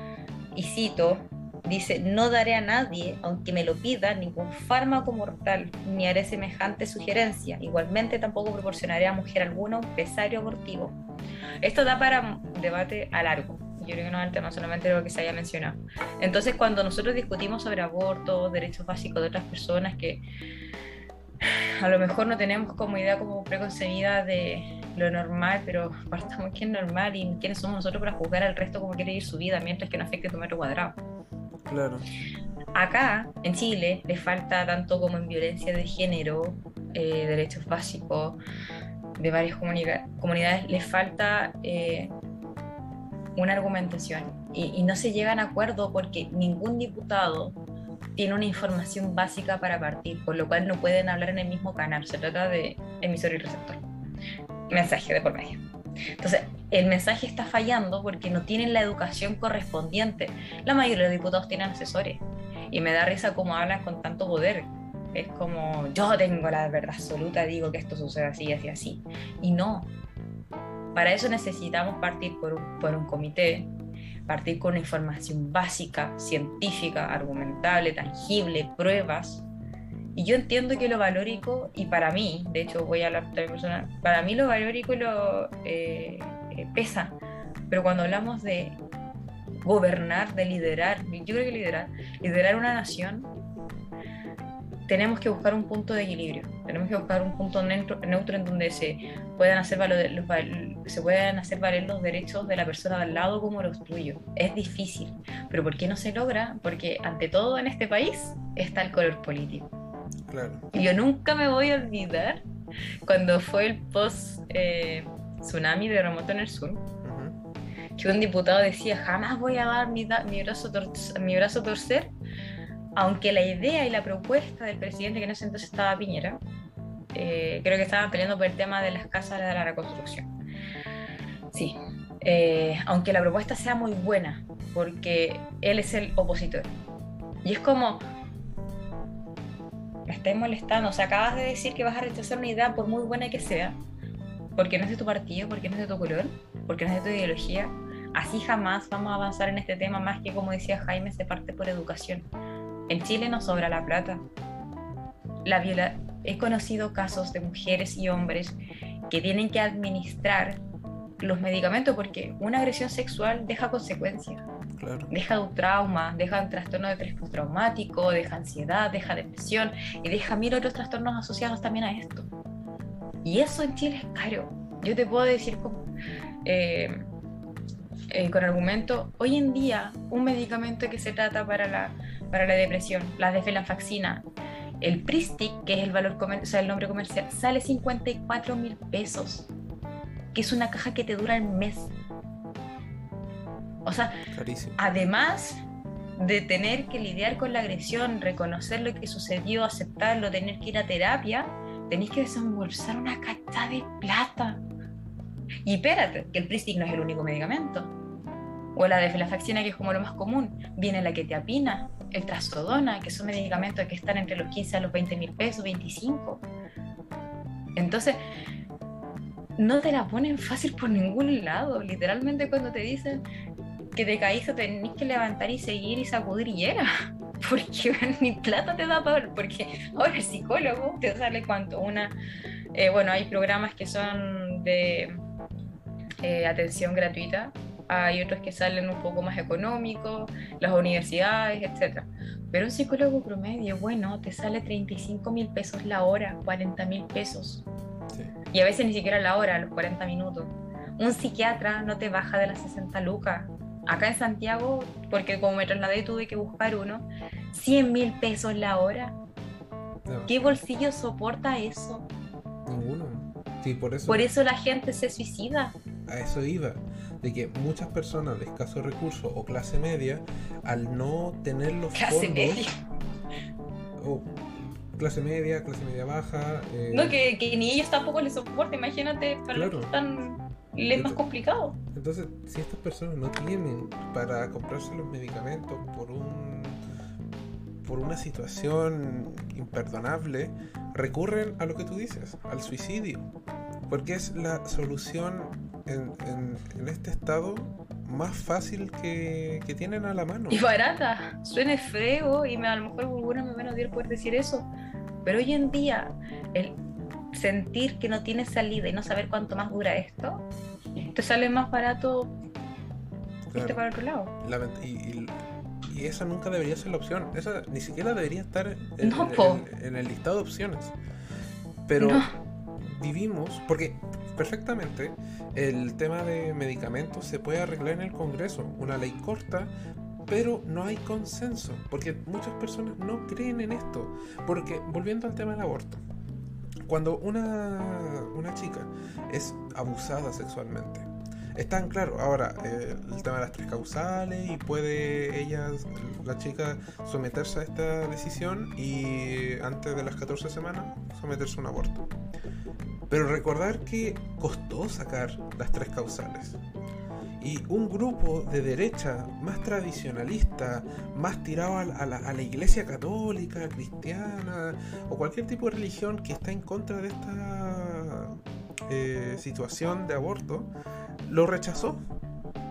y cito, Dice, no daré a nadie, aunque me lo pida, ningún fármaco mortal, ni haré semejante sugerencia. Igualmente tampoco proporcionaré a mujer alguna un pesario abortivo. Esto da para debate a largo. Yo creo que no es el tema, solamente lo que se haya mencionado. Entonces, cuando nosotros discutimos sobre aborto, derechos básicos de otras personas que a lo mejor no tenemos como idea como preconcebida de lo normal, pero partamos quién es normal y quiénes somos nosotros para juzgar al resto como quiere ir su vida mientras que no afecte tu metro cuadrado. Claro. Acá, en Chile, le falta tanto como en violencia de género, eh, derechos básicos de varias comunidades, le falta eh, una argumentación y, y, no se llegan a acuerdo porque ningún diputado tiene una información básica para partir, por lo cual no pueden hablar en el mismo canal. Se trata de emisor y receptor. Mensaje de por medio. Entonces, el mensaje está fallando porque no tienen la educación correspondiente. La mayoría de diputados tienen asesores y me da risa cómo hablan con tanto poder. Es como, yo tengo la verdad absoluta, digo que esto sucede así, así, así. Y no. Para eso necesitamos partir por un, por un comité, partir con información básica, científica, argumentable, tangible, pruebas, y yo entiendo que lo valórico, y para mí, de hecho voy a hablar también personal, para mí lo valórico lo eh, pesa, pero cuando hablamos de gobernar, de liderar, yo creo que liderar, liderar una nación, tenemos que buscar un punto de equilibrio, tenemos que buscar un punto neutro, neutro en donde se puedan, hacer valer, se puedan hacer valer los derechos de la persona de al lado como los tuyos. Es difícil, pero ¿por qué no se logra? Porque ante todo en este país está el color político. Y yo nunca me voy a olvidar cuando fue el post eh, tsunami de remoto en el sur, que un diputado decía, jamás voy a dar mi, mi, brazo, mi brazo torcer, aunque la idea y la propuesta del presidente que en ese entonces estaba Piñera, eh, creo que estaban peleando por el tema de las casas de la reconstrucción. Sí, eh, aunque la propuesta sea muy buena, porque él es el opositor. Y es como, me estáis molestando. O sea, acabas de decir que vas a rechazar una idea por muy buena que sea, porque no es de tu partido, porque no es de tu color. porque no es de tu ideología, así jamás vamos a avanzar en este tema más que como decía Jaime, se parte por educación. En Chile nos sobra la plata. La viola... He conocido casos de mujeres y hombres que tienen que administrar los medicamentos porque una agresión sexual deja consecuencias. Deja un trauma, deja un trastorno de estrés postraumático, deja ansiedad, deja depresión y deja mil otros trastornos asociados también a esto. Y eso en Chile es caro. Yo te puedo decir eh, eh, con argumento, hoy en día un medicamento que se trata para la, para la depresión, la desvelanfaxina, el Pristic, que es el valor o sea, el nombre comercial, sale 54 mil pesos, que es una caja que te dura el mes. O sea, además de tener que lidiar con la agresión, reconocer lo que sucedió, aceptarlo, tener que ir a terapia, tenéis que desembolsar una cacha de plata. Y espérate, que el Pristic no es el único medicamento. O la deflafaxina, que es como lo más común. Viene la que te apina, el trasodona, que son medicamentos que están entre los 15 a los 20 mil pesos, 25. Entonces, no te la ponen fácil por ningún lado. Literalmente cuando te dicen que te caíste tenés que levantar y seguir y sacudir y era. Porque mi plata te da para porque ahora el psicólogo te sale cuánto, una, eh, bueno, hay programas que son de eh, atención gratuita, hay otros que salen un poco más económicos, las universidades, etc. Pero un psicólogo promedio, bueno, te sale 35 mil pesos la hora, 40 mil pesos. Y a veces ni siquiera la hora, los 40 minutos. Un psiquiatra no te baja de las 60 lucas. Acá en Santiago, porque como me trasladé tuve que buscar uno, 100 mil pesos la hora. ¿Qué bolsillo soporta eso? Ninguno. Sí, por eso. Por eso la gente se suicida. A eso iba. De que muchas personas de escasos recursos o clase media, al no tener los clase Media. O clase media, clase media baja. Eh, no, que, ni ellos tampoco les soporta, imagínate, para los que están es más complicado. Entonces, si estas personas no tienen para comprarse los medicamentos por un por una situación imperdonable, recurren a lo que tú dices, al suicidio. Porque es la solución en, en, este estado más fácil que, que, tienen a la mano. Y barata. Suena feo y me, a lo mejor alguna me a odiar por decir eso. Pero hoy en día, el sentir que no tiene salida y no saber cuánto más dura esto, te sale más barato irte para otro lado. y, y esa nunca debería ser la opción. Esa ni siquiera debería estar en, el listado de opciones. Pero vivimos, porque perfectamente el tema de medicamentos se puede arreglar en el Congreso, una ley corta, pero no hay consenso, porque muchas personas no creen en esto. Porque, volviendo al tema del aborto, cuando una, una chica es abusada sexualmente, están claro. Ahora, eh, el tema de las tres causales y puede ella, la chica, someterse a esta decisión y antes de las 14 semanas someterse a un aborto. Pero recordar que costó sacar las tres causales. Y un grupo de derecha más tradicionalista, más tirado a la, a la, iglesia católica, cristiana o cualquier tipo de religión que está en contra de esta eh, situación de aborto, lo rechazó.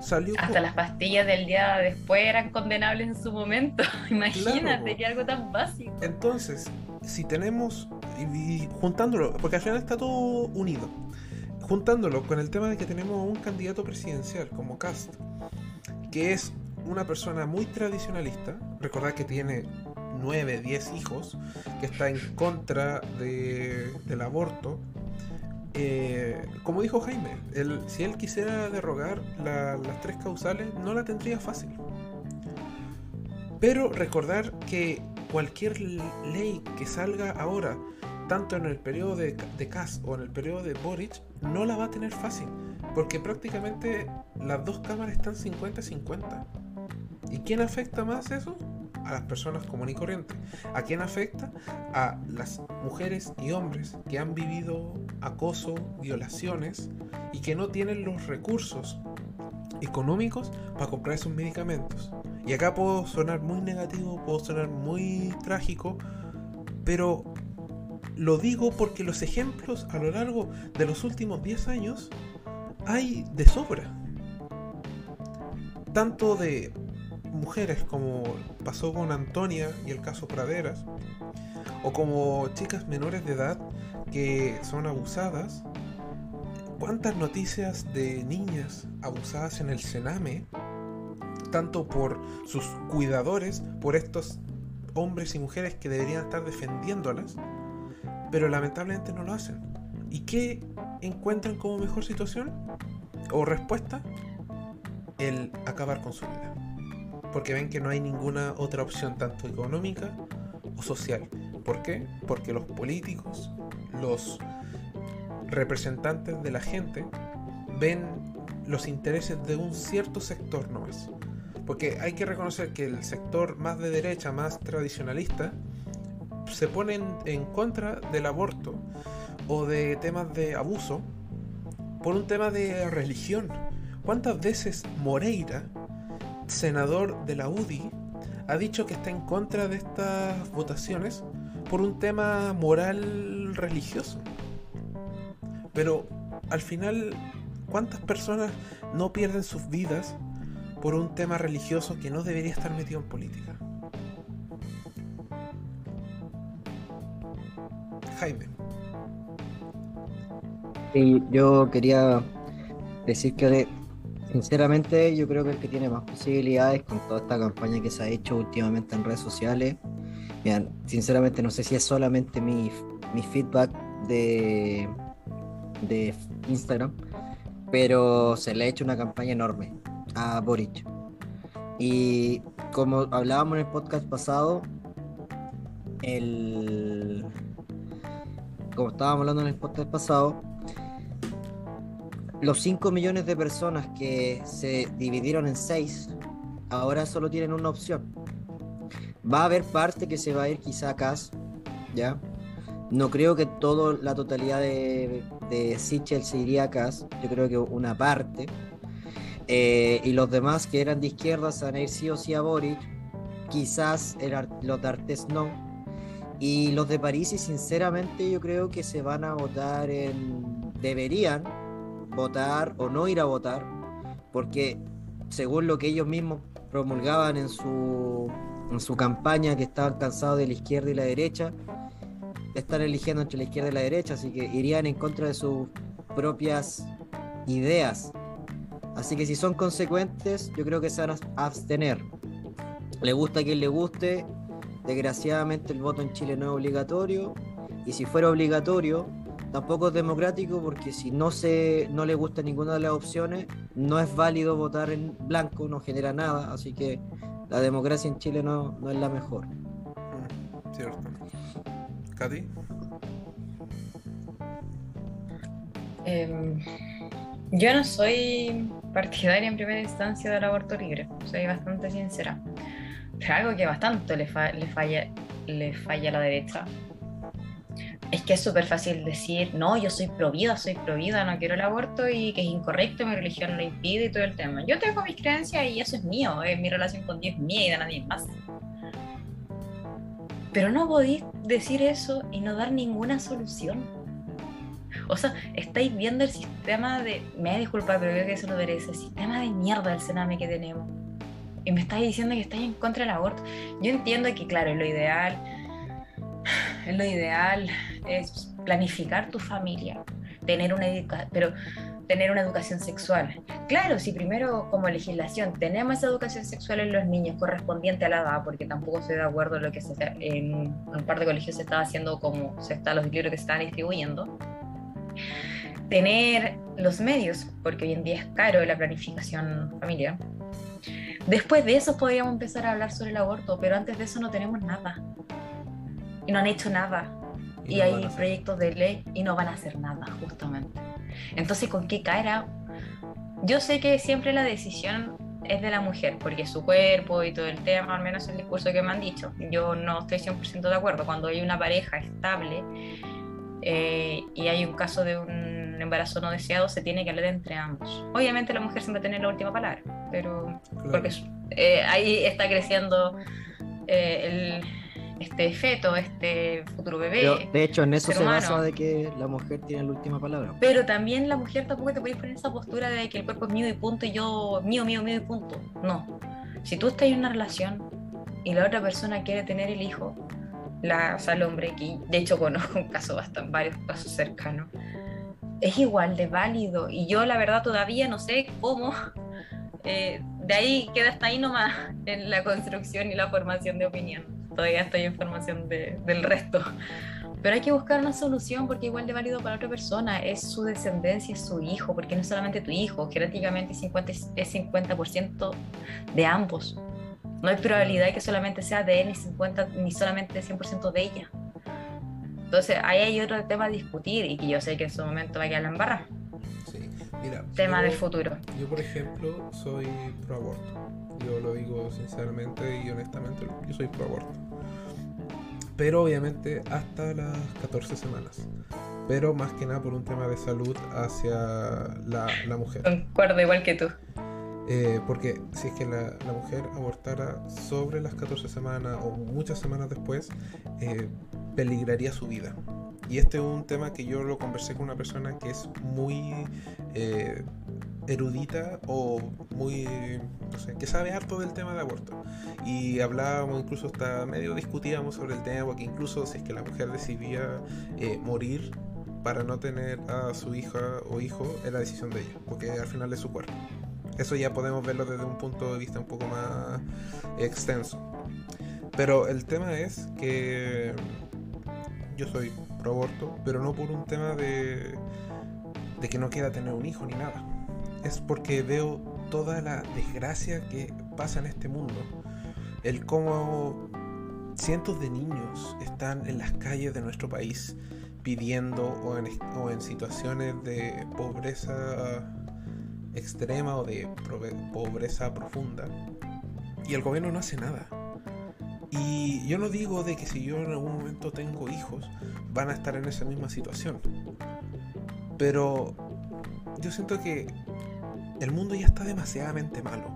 Salió Hasta las pastillas del día después eran condenables en su momento. Imagínate que algo tan básico. Entonces, si tenemos, y, juntándolo, porque al final está todo unido, juntándolo con el tema de que tenemos un candidato presidencial como Cast, que es una persona muy tradicionalista, recordad que tiene 9, 10 hijos, que está en contra de, del aborto, eh, como dijo Jaime, si él quisiera derrogar las tres causales, no la tendría fácil. Pero recordar que cualquier ley que salga ahora, tanto en el periodo de, de Kass o en el periodo de Boric, no la va a tener fácil. Porque prácticamente las dos cámaras están 50-50. ¿Y quién afecta más eso? a las personas comunes y corrientes. ¿A quién afecta? A las mujeres y hombres que han vivido acoso, violaciones y que no tienen los recursos económicos para comprar esos medicamentos. Y acá puedo sonar muy negativo, puedo sonar muy trágico, pero lo digo porque los ejemplos a lo largo de los últimos 10 años hay de sobra. Tanto de mujeres como pasó con Antonia y el caso Praderas, o como chicas menores de edad que son abusadas. ¿Cuántas noticias de niñas abusadas en el Sename, tanto por sus cuidadores, por estos hombres y mujeres que deberían estar defendiéndolas, pero lamentablemente no lo hacen? ¿Y qué encuentran como mejor situación o respuesta? El acabar con su vida. Porque ven que no hay ninguna otra opción, tanto económica o social. ¿Por qué? Porque los políticos, los representantes de la gente, ven los intereses de un cierto sector nomás. Porque hay que reconocer que el sector más de derecha, más tradicionalista, se pone en contra del aborto o de temas de abuso por un tema de religión. ¿Cuántas veces Moreira, senador de la UDI, ha dicho que está en contra de estas votaciones por un tema moral religioso? Pero al final, ¿cuántas personas no pierden sus vidas por un tema religioso que no debería estar metido en política? Jaime. Yo quería decir que sinceramente yo creo que el que tiene más posibilidades con toda esta campaña que se ha hecho últimamente en redes sociales, sinceramente no sé si es solamente mi, mi feedback de, de Instagram, pero se le ha hecho una campaña enorme a Boric. Y como hablábamos en el podcast pasado, el como estábamos hablando en el podcast pasado, los 5 millones de personas que se dividieron en 6, ahora solo tienen una opción. Va a haber parte que se va a ir quizá a CAS, ¿ya? No creo que toda la totalidad de, de Sichel se iría a CAS, yo creo que una parte. Eh, y los demás que eran de izquierda se van a ir sí o sí a Boric, quizás los de Artes no. Y los de París, sinceramente yo creo que se van a votar en... deberían votar o no ir a votar, porque según lo que ellos mismos promulgaban en su, en su campaña, que estaban cansados de la izquierda y la derecha, están eligiendo entre la izquierda y la derecha, así que irían en contra de sus propias ideas. Así que si son consecuentes, yo creo que se van a abstener. Le gusta a quien le guste. Desgraciadamente el voto en Chile no es obligatorio. Y si fuera obligatorio, Tampoco es democrático porque si no se no le gusta ninguna de las opciones, no es válido votar en blanco, no genera nada, así que la democracia en Chile no, no es la mejor. Mm, cierto. Katy. Em, yo no soy partidaria en primera instancia del aborto libre, soy bastante sincera. Es algo que bastante le, le, falla, le falla a la derecha, es que es súper fácil decir, no, yo soy provida, soy provida, no quiero el aborto y que es incorrecto, mi religión lo impide y todo el tema. Yo tengo mis creencias y eso es mío, es mi relación con Dios es mía y de nadie más. Pero no podéis decir eso y no dar ninguna solución. O sea, estáis viendo el sistema de. Me disculpa, pero creo que eso lo merece. El sistema de mierda del Sename que tenemos. Y me estáis diciendo que estáis en contra del aborto. Yo entiendo que, claro, lo ideal. Lo ideal es planificar tu familia, tener una pero tener una educación sexual. Claro, si primero como legislación tenemos esa educación sexual en los niños correspondiente a la edad, porque tampoco estoy de acuerdo en lo que se, en un par de colegios se estaba haciendo como se está los libros que se están distribuyendo. Tener los medios, porque hoy en día es caro la planificación familiar. Después de eso podríamos empezar a hablar sobre el aborto, pero antes de eso no tenemos nada. Y no han hecho nada y, hay proyectos de ley y no van a hacer nada, justamente. Entonces, ¿con qué cara? Yo sé que siempre la decisión es de la mujer, porque su cuerpo y todo el tema, al menos el discurso que me han dicho, yo no estoy 100% de acuerdo. Cuando hay una pareja estable eh, y hay un caso de un embarazo no deseado, se tiene que hablar entre ambos. Obviamente la mujer siempre tiene la última palabra, pero porque eh, ahí está creciendo eh, el este feto, este futuro bebé. de hecho, en eso se basa de que la mujer tiene la última palabra. Pero también la mujer tampoco te puedes poner esa postura de que el cuerpo es mío y punto, y yo mío, mío, mío y punto. No. Si tú estás en una relación y la otra persona quiere tener el hijo, la, o sea, el hombre, que de hecho conozco un caso bastante, varios casos cercanos, es igual de válido. Y yo la verdad todavía no sé cómo eh, de ahí queda hasta ahí nomás en la construcción y la formación de opinión. Todavía estoy en formación del resto. Pero hay que buscar una solución porque igual de válido para otra persona es su descendencia, es su hijo, porque no es solamente tu hijo, genéticamente 50, es 50% de ambos. No hay probabilidad de que solamente sea de él ni 50 ni solamente 100% de ella. Entonces ahí hay otro tema a discutir y que yo sé que en su momento va a quedar la embarra. Mira, tema del futuro. Yo, por ejemplo, soy pro aborto. Yo lo digo sinceramente y honestamente, yo soy pro aborto. Pero obviamente hasta las 14 semanas. Pero más que nada por un tema de salud hacia la, la mujer. Concuerdo igual que tú. Eh, porque si es que la, la, mujer abortara sobre las 14 semanas o muchas semanas después, eh, peligraría su vida. Y este es un tema que yo lo conversé con una persona que es muy eh, erudita o muy, no sé, que sabe harto del tema de aborto. Y hablábamos, incluso hasta medio discutíamos sobre el tema, porque incluso si es que la mujer decidía morir para no tener a su hija o hijo, era decisión de ella, porque al final es su cuerpo. Eso ya podemos verlo desde un punto de vista un poco más extenso. Pero el tema es que yo soy pro aborto, pero no por un tema de, de que no quiera tener un hijo ni nada. Es porque veo toda la desgracia que pasa en este mundo. El cómo cientos de niños están en las calles de nuestro país pidiendo o en, o en situaciones de pobreza extrema o de pobreza profunda y el gobierno no hace nada. Y yo no digo de que si yo en algún momento tengo hijos van a estar en esa misma situación. Pero yo siento que el mundo ya está demasiadamente malo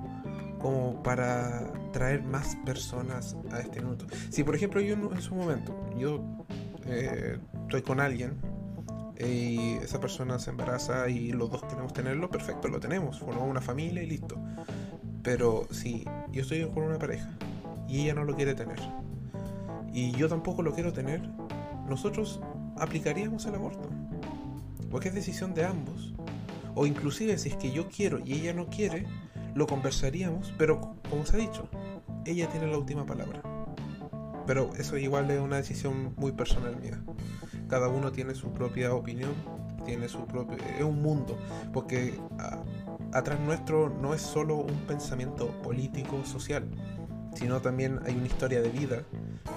como para traer más personas a este minuto. Si por ejemplo yo en su momento, yo eh, estoy con alguien y esa persona se embaraza y los dos queremos tenerlo, perfecto, lo tenemos, formamos una familia y listo. Pero si yo estoy con una pareja y ella no lo quiere tener y yo tampoco lo quiero tener, nosotros aplicaríamos el aborto. Porque es decisión de ambos. O inclusive si es que yo quiero y ella no quiere, lo conversaríamos, pero como se ha dicho, ella tiene la última palabra. Pero eso igual es una decisión muy personal mía cada uno tiene su propia opinión, tiene su propio... Es un mundo, porque atrás nuestro no es solo un pensamiento político, social, sino también hay una historia de vida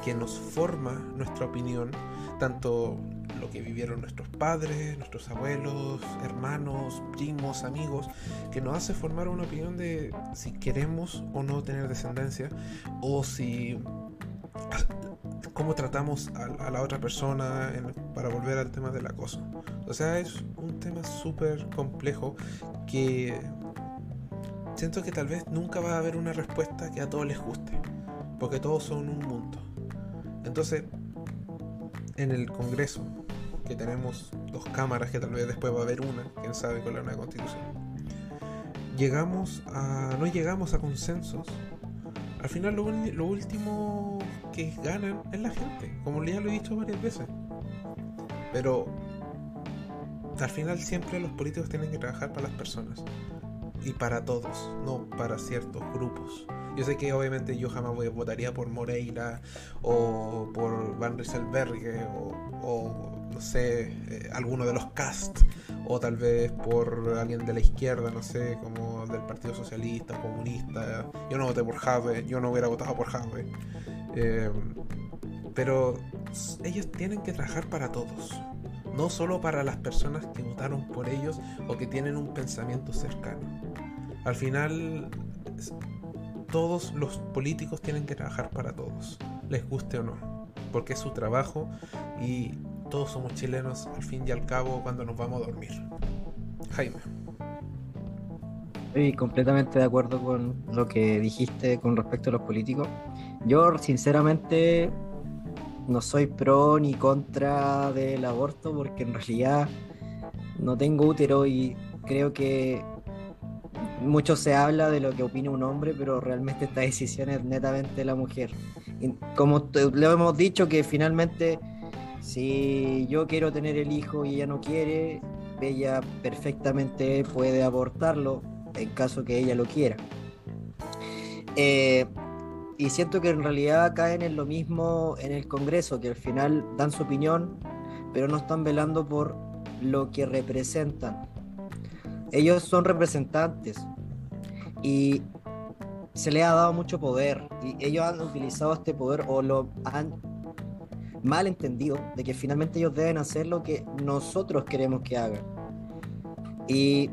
que nos forma nuestra opinión, tanto lo que vivieron nuestros padres, nuestros abuelos, hermanos, primos, amigos, que nos hace formar una opinión de si queremos o no tener descendencia, o si cómo tratamos a, la otra persona para volver al tema del acoso. O sea, es un tema súper complejo que siento que tal vez nunca va a haber una respuesta que a todos les guste, porque todos son un mundo. Entonces, en el Congreso, que tenemos dos cámaras, que tal vez después va a haber una, quién sabe con la nueva constitución, llegamos a, no llegamos a consensos al final lo, último que ganan es la gente, como ya lo he dicho varias veces. Pero al final siempre los políticos tienen que trabajar para las personas y para todos, no para ciertos grupos. Yo sé que obviamente yo jamás votaría por Moreira o por Van Rieselberg o, o, no sé, eh, alguno de los cast o tal vez por alguien de la izquierda, no sé, como del Partido Socialista, Comunista. Yo no voté por Jave, yo no hubiera votado por Jave. Eh, pero ellos tienen que trabajar para todos, no solo para las personas que votaron por ellos o que tienen un pensamiento cercano. Al final, todos los políticos tienen que trabajar para todos, les guste o no, porque es su trabajo y todos somos chilenos al fin y al cabo cuando nos vamos a dormir. Jaime. Estoy completamente de acuerdo con lo que dijiste con respecto a los políticos. Yo, sinceramente, no soy pro ni contra del aborto porque en realidad no tengo útero y creo que mucho se habla de lo que opina un hombre, pero realmente esta decisión es netamente la mujer. Y como le hemos dicho que finalmente si yo quiero tener el hijo y ella no quiere, ella perfectamente puede abortarlo en caso que ella lo quiera. Eh, y siento que en realidad caen en lo mismo en el Congreso, que al final dan su opinión, pero no están velando por lo que representan. Ellos son representantes y se les ha dado mucho poder y ellos han utilizado este poder o lo han mal entendido de que finalmente ellos deben hacer lo que nosotros queremos que hagan. Y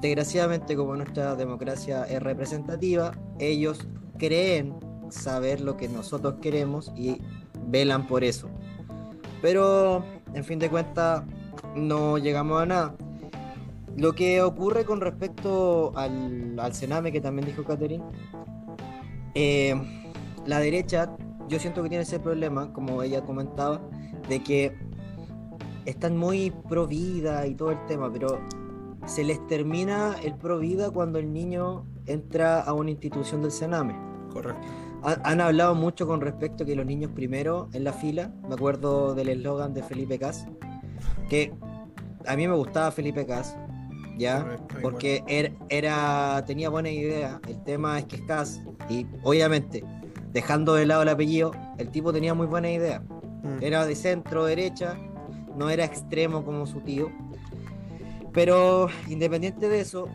desgraciadamente como nuestra democracia es representativa, ellos creen saber lo que nosotros queremos y velan por eso. Pero, en fin de cuentas, no llegamos a nada. Lo que ocurre con respecto al, al Sename, que también dijo Catherine, eh, la derecha, yo siento que tiene ese problema, como ella comentaba, de que están muy pro vida y todo el tema, pero se les termina el pro vida cuando el niño entra a una institución del Sename. Correcto han hablado mucho con respecto a que los niños primero en la fila, me acuerdo del eslogan de Felipe Cas, que a mí me gustaba Felipe Cas, ¿ya? Porque er, era, tenía buena idea, el tema es que es Cas, y obviamente, dejando de lado el apellido, el tipo tenía muy buena idea. Mm. Era de centro, derecha, no era extremo como su tío. Pero independiente de eso,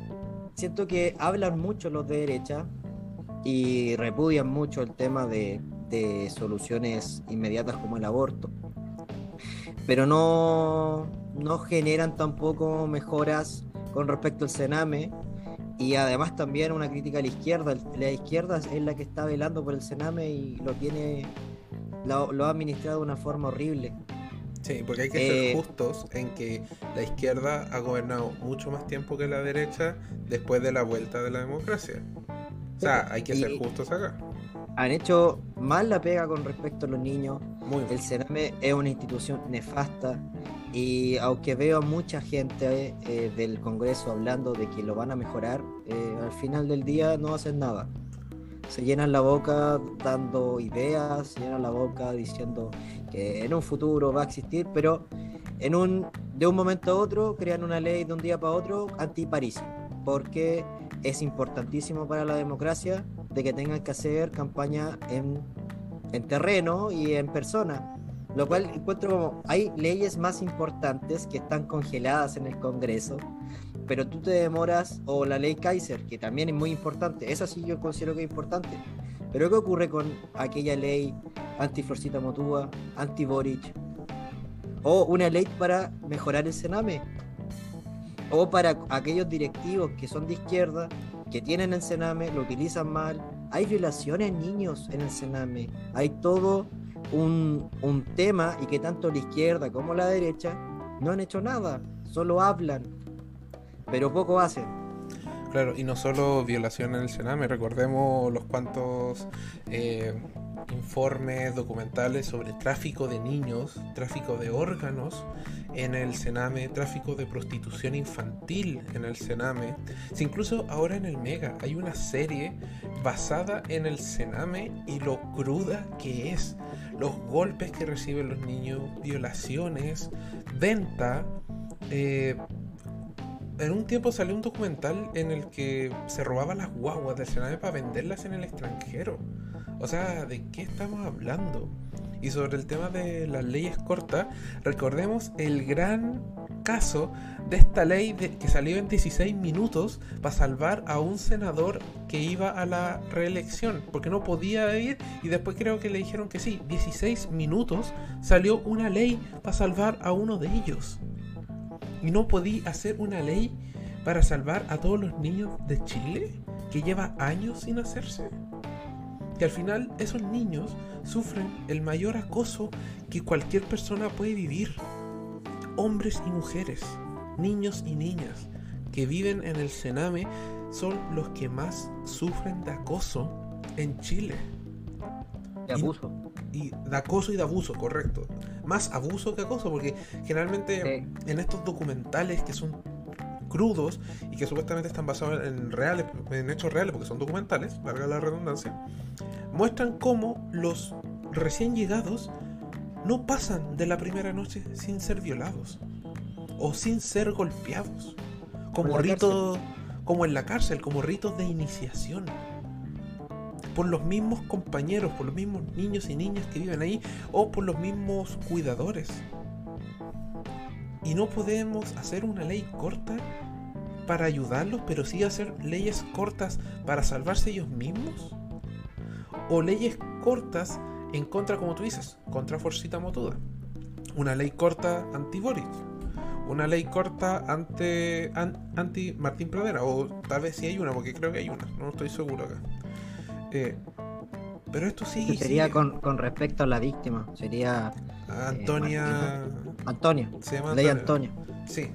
siento que hablan mucho los de derecha, y repudian mucho el tema de, soluciones inmediatas como el aborto, pero no, no generan tampoco mejoras con respecto al Sename y además también una crítica a la izquierda. La izquierda es la que está velando por el Sename y lo tiene, lo, ha administrado de una forma horrible. Sí, porque hay que ser eh, justos en que la izquierda ha gobernado mucho más tiempo que la derecha después de la vuelta de la democracia. O sea, hay que ser justos acá. Han hecho mal la pega con respecto a los niños. el Cerame es una institución nefasta y aunque veo a mucha gente eh, del Congreso hablando de que lo van a mejorar, eh, al final del día no hacen nada. Se llenan la boca dando ideas, se llenan la boca diciendo que en un futuro va a existir, pero en un, de un momento a otro crean una ley de un día para otro anti-París. Porque es importantísimo para la democracia de que tengan que hacer campaña en, terreno y en persona. Lo cual encuentro como hay leyes más importantes que están congeladas en el Congreso, pero tú te demoras, o la ley Kaiser, que también es muy importante, esa sí yo considero que es importante. Pero ¿qué ocurre con aquella ley anti-Florcita Motúa, anti-Boric? O una ley para mejorar el Sename o para aquellos directivos que son de izquierda, que tienen el Sename, lo utilizan mal. Hay violaciones niños en el Sename. Hay todo un, un tema y que tanto la izquierda como la derecha no han hecho nada, solo hablan, pero poco hacen. Claro, y no solo violación en el Sename, recordemos los cuantos eh, informes documentales sobre tráfico de niños, tráfico de órganos en el Sename, tráfico de prostitución infantil en el Sename. Incluso ahora en el Mega hay una serie basada en el Sename y lo cruda que es, los golpes que reciben los niños, violaciones, venta. Eh, en un tiempo salió un documental en el que se robaban las guaguas del Sename para venderlas en el extranjero. O sea, ¿de qué estamos hablando? Y sobre el tema de las leyes cortas, recordemos el gran caso de esta ley que salió en 16 minutos para salvar a un senador que iba a la reelección, porque no podía ir y después creo que le dijeron que sí, 16 minutos salió una ley para salvar a uno de ellos. Y no podía hacer una ley para salvar a todos los niños de Chile que lleva años sin hacerse que al final esos niños sufren el mayor acoso que cualquier persona puede vivir. Hombres y mujeres, niños y niñas que viven en el Sename son los que más sufren de acoso en Chile. De abuso. Y de acoso y de abuso, correcto. Más abuso que acoso, porque generalmente en estos documentales que son crudos y que supuestamente están basados en reales, en hechos reales, porque son documentales, valga la redundancia, muestran cómo los recién llegados no pasan de la primera noche sin ser violados o sin ser golpeados, como ritos, como en la cárcel, como ritos de iniciación por los mismos compañeros, por los mismos niños y niñas que viven ahí o por los mismos cuidadores. Y no podemos hacer una ley corta para ayudarlos, pero sí hacer leyes cortas para salvarse ellos mismos. O leyes cortas en contra, como tú dices, contra Forcita Motuda. Una ley corta anti-Boris. Una ley corta anti Martín Pradera. O tal vez sí hay una, porque creo que hay una. No estoy seguro acá. Eh, pero esto sí. sería Con, con, respecto a la víctima. Sería. Eh, Antonia. Antonia. Se llama Ley Antonia. Sí.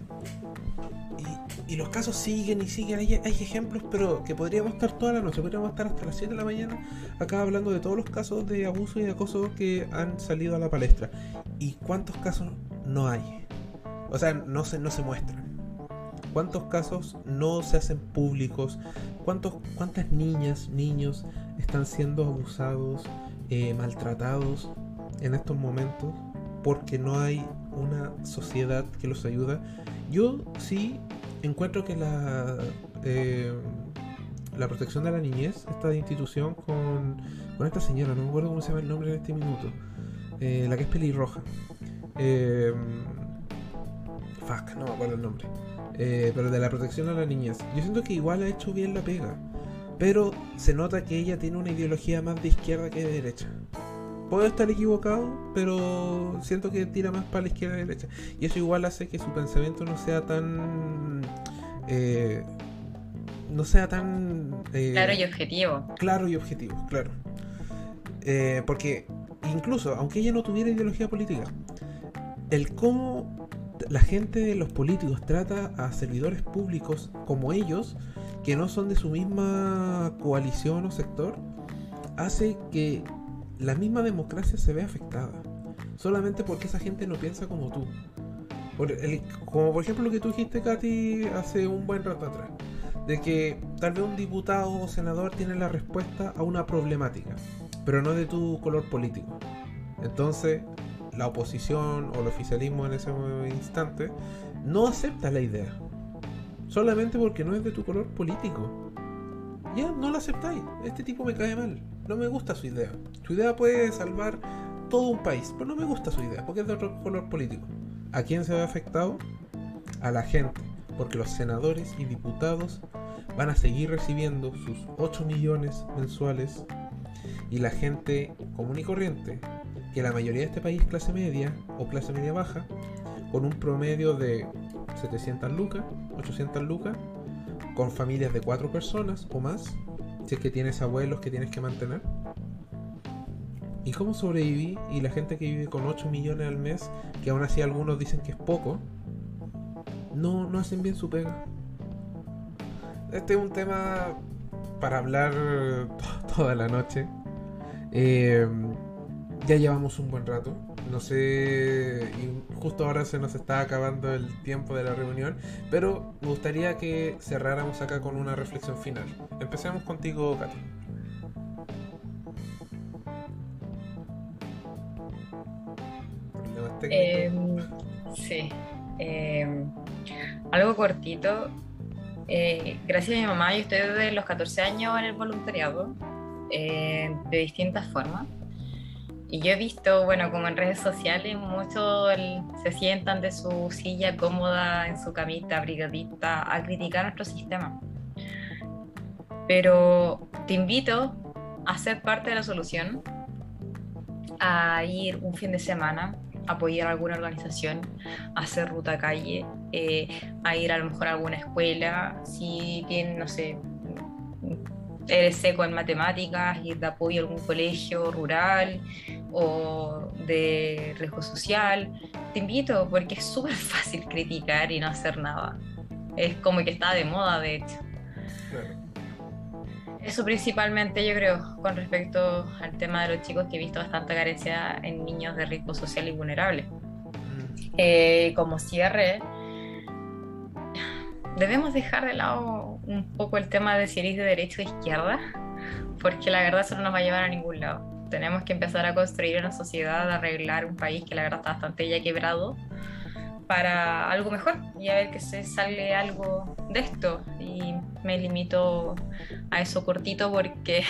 Y, y, los casos siguen y siguen. Hay, hay, ejemplos, pero que podríamos estar toda la noche. Podríamos estar hasta las 7 de la mañana acá hablando de todos los casos de abuso y de acoso que han salido a la palestra. ¿Y cuántos casos no hay? O sea, no se, no se muestran. ¿Cuántos casos no se hacen públicos? ¿Cuántos, ¿Cuántas niñas, niños están siendo abusados, eh, maltratados en estos momentos porque no hay una sociedad que los ayuda. Yo sí encuentro que la, eh, la protección de la niñez, esta institución con, con esta señora, no me acuerdo cómo se llama el nombre en este minuto, eh, la que es pelirroja. fuck, no me acuerdo el nombre. Pero de la protección a la niñez. Yo siento que igual ha hecho bien la pega. Pero se nota que ella tiene una ideología más de izquierda que de derecha. Puedo estar equivocado, pero siento que tira más para la izquierda y derecha. Y eso igual hace que su pensamiento no sea tan... Eh, no sea tan... Eh, claro y objetivo. Claro y objetivo, claro. Eh, porque incluso, aunque ella no tuviera ideología política, el cómo la gente de los políticos trata a servidores públicos como ellos que no son de su misma coalición o sector, hace que la misma democracia se vea afectada. Solamente porque esa gente no piensa como tú. como por ejemplo lo que tú dijiste, Katy, hace un buen rato atrás. De que tal vez un diputado o senador tiene la respuesta a una problemática, pero no de tu color político. Entonces, la oposición o el oficialismo en ese instante no acepta la idea solamente porque no es de tu color político. Ya, no la aceptáis. Este tipo me cae mal. No me gusta su idea. Su idea puede salvar todo un país, pero no me gusta su idea porque es de otro color político. ¿A quién se ve afectado? A la gente, porque los senadores y diputados van a seguir recibiendo sus 8 millones mensuales y la gente común y corriente, que la mayoría de este país es clase media o clase media baja, con un promedio de 700 lucas, 800 lucas, con familias de 4 personas o más, si es que tienes abuelos que tienes que mantener. ¿Y cómo sobreviví? Y la gente que vive con 8 millones al mes, que aún así algunos dicen que es poco, no, no hacen bien su pega. Este es un tema para hablar toda la noche. Eh, ya llevamos un buen rato. No sé, y justo ahora se nos está acabando el tiempo de la reunión, pero me gustaría que cerráramos acá con una reflexión final. Empecemos contigo, Katy. Em, sí. Em, algo cortito. Eh, gracias a mi mamá, yo estoy desde los 14 años en el voluntariado, eh, de distintas formas. Y yo he visto, bueno, como en redes sociales, muchos se sientan de su silla cómoda, en su camita, brigadita, a criticar nuestro sistema. Pero te invito a ser parte de la solución, a ir un fin de semana, apoyar alguna organización, a hacer ruta calle, eh, a ir a lo mejor a alguna escuela, si tienen, no sé, eres seco en matemáticas, ir de apoyo a algún colegio rural, o de riesgo social, te invito porque es súper fácil criticar y no hacer nada. Es como que está de moda, de hecho. Eso principalmente yo creo, con respecto al tema de los chicos que he visto bastante carencia en niños de riesgo social y vulnerable. Mm. Eh, como cierre, debemos dejar de lado un poco el tema de si eres de derecha o de izquierda, porque la verdad eso no nos va a llevar a ningún lado. Tenemos que empezar a construir una sociedad, a arreglar un país que la verdad está bastante ya quebrado para algo mejor y a ver que se sale algo de esto. Y me limito a eso cortito porque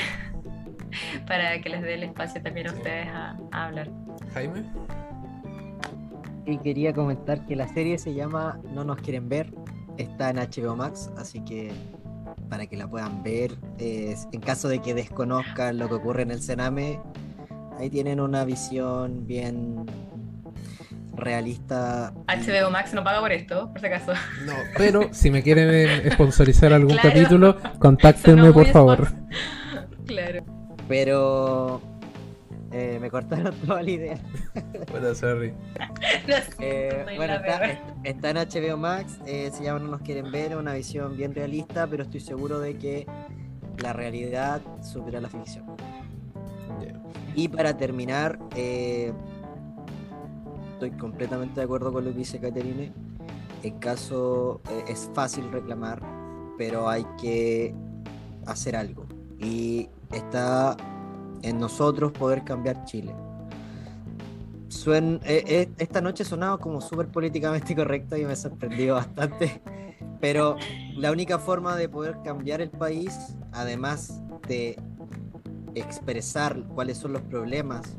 para que les dé el espacio también a ustedes a, a hablar. Jaime. Y quería comentar que la serie se llama No nos quieren ver. Está en HBO Max, así que para que la puedan ver, eh, en caso de que desconozcan lo que ocurre en el Sename, ahí tienen una visión bien realista. HBO Max no paga por esto, por si acaso. No, pero si me quieren eh, sponsorizar algún Claro. capítulo, contáctenme por favor. Claro. Pero eh, me cortaron toda la idea. Bueno, sorry. Eh, bueno, está, en HBO Max, eh, se llama No nos quieren ver, una visión bien realista, pero estoy seguro de que la realidad supera la ficción. Y para terminar, eh, estoy completamente de acuerdo con lo que dice Caterine. En caso, eh, es fácil reclamar, pero hay que hacer algo. Y está en nosotros poder cambiar Chile. Eh, eh, esta noche sonaba como súper políticamente correcto y me sorprendió bastante. Pero la única forma de poder cambiar el país, además de expresar cuáles son los problemas,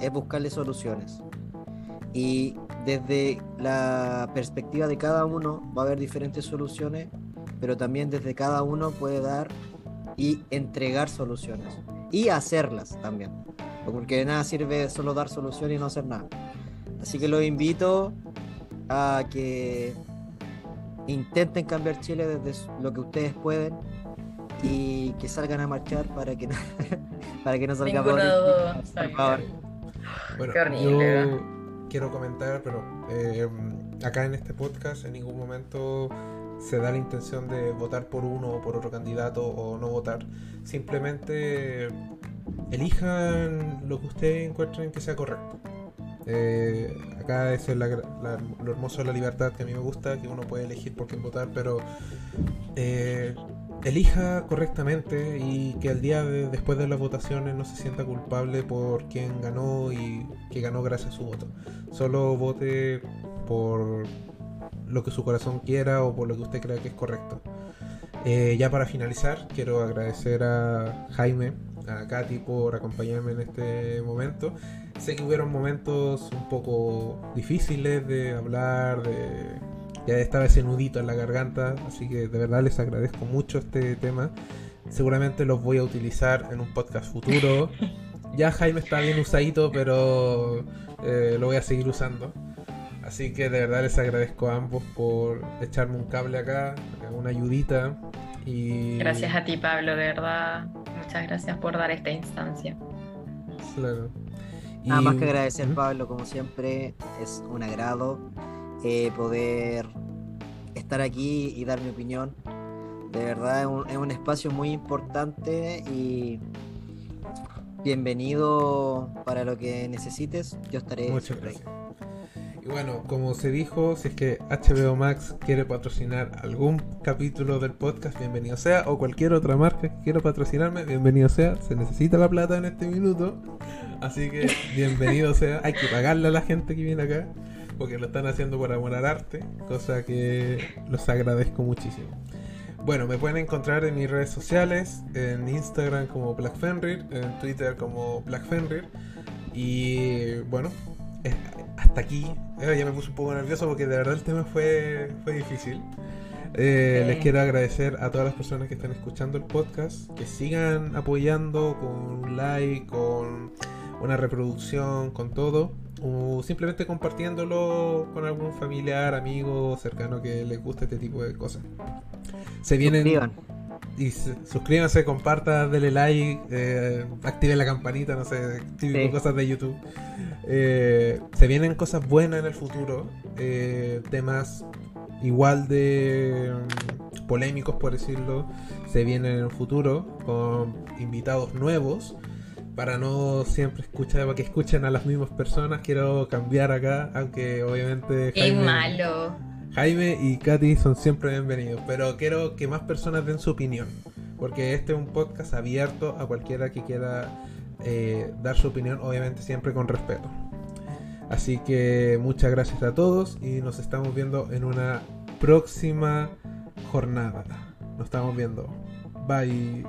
es buscarle soluciones. Y desde la perspectiva de cada uno va a haber diferentes soluciones, pero también desde cada uno puede dar y entregar soluciones. Y hacerlas también. Porque de nada sirve solo dar soluciones y no hacer nada. Así que los invito a que intenten cambiar Chile desde lo que ustedes pueden y que salgan a marchar para que no, para que no salga por salga. favor. Bueno, Qué horrible, yo quiero comentar, pero eh, acá en este podcast en ningún momento se da la intención de votar por uno o por otro candidato o no votar. Simplemente elijan lo que ustedes encuentren que sea correcto. Eh, acá es la la- lo hermoso de la libertad que a mí me gusta, que uno puede elegir por quién votar, pero eh, elija correctamente y que el día de- después de las votaciones no se sienta culpable por quien ganó y que ganó gracias a su voto. Solo vote por lo que su corazón quiera o por lo que usted crea que es correcto. Eh, ya para finalizar, quiero agradecer a Jaime, a Katy por acompañarme en este momento. Sé que hubieron momentos un poco difíciles de hablar, de ya estaba ese nudito en la garganta, así que de verdad les agradezco mucho este tema. Seguramente los voy a utilizar en un podcast futuro. Ya Jaime está bien usadito, pero eh, lo voy a seguir usando. Así que de verdad les agradezco a ambos por echarme un cable acá, una ayudita. Y Gracias a ti, Pablo, de verdad. Muchas gracias por dar esta instancia. Claro. Nada Y- más que agradecer. Pablo, como siempre, es un agrado eh, poder estar aquí y dar mi opinión. De verdad, es un, es un espacio muy importante y bienvenido para lo que necesites. Yo estaré Muchas siempre ahí. Bueno, como se dijo, si es que HBO Max quiere patrocinar algún capítulo del podcast, bienvenido sea, o cualquier otra marca que quiera patrocinarme, bienvenido sea. Se necesita la plata en este minuto, así que bienvenido sea. Hay que pagarle a la gente que viene acá, porque lo están haciendo por amor al arte, cosa que los agradezco muchísimo. Bueno, me pueden encontrar en mis redes sociales, en Instagram como Black Fenrir, en Twitter como Black Fenrir. Y bueno, eh, hasta aquí. Eh, ya me puse un poco nervioso porque de verdad el tema fue, fue difícil. Eh, Sí. Les quiero agradecer a todas las personas que están escuchando el podcast, que sigan apoyando con un like, con una reproducción, con todo, o simplemente compartiéndolo con algún familiar, amigo, cercano que les guste este tipo de cosas. Se vienen Suscriban. Y se- suscríbanse, compartan, denle like, eh, activen la campanita, no sé, típico Sí. cosas de YouTube. Eh, se vienen cosas buenas en el futuro, eh, temas igual de mm, polémicos, por decirlo, se vienen en el futuro con invitados nuevos. Para no siempre escuchar, para que escuchen a las mismas personas, quiero cambiar acá, aunque obviamente... ¡Qué malo! Jaime y Katy son siempre bienvenidos, pero quiero que más personas den su opinión, porque este es un podcast abierto a cualquiera que quiera eh, dar su opinión, obviamente siempre con respeto. Así que muchas gracias a todos y nos estamos viendo en una próxima jornada. Nos estamos viendo. Bye.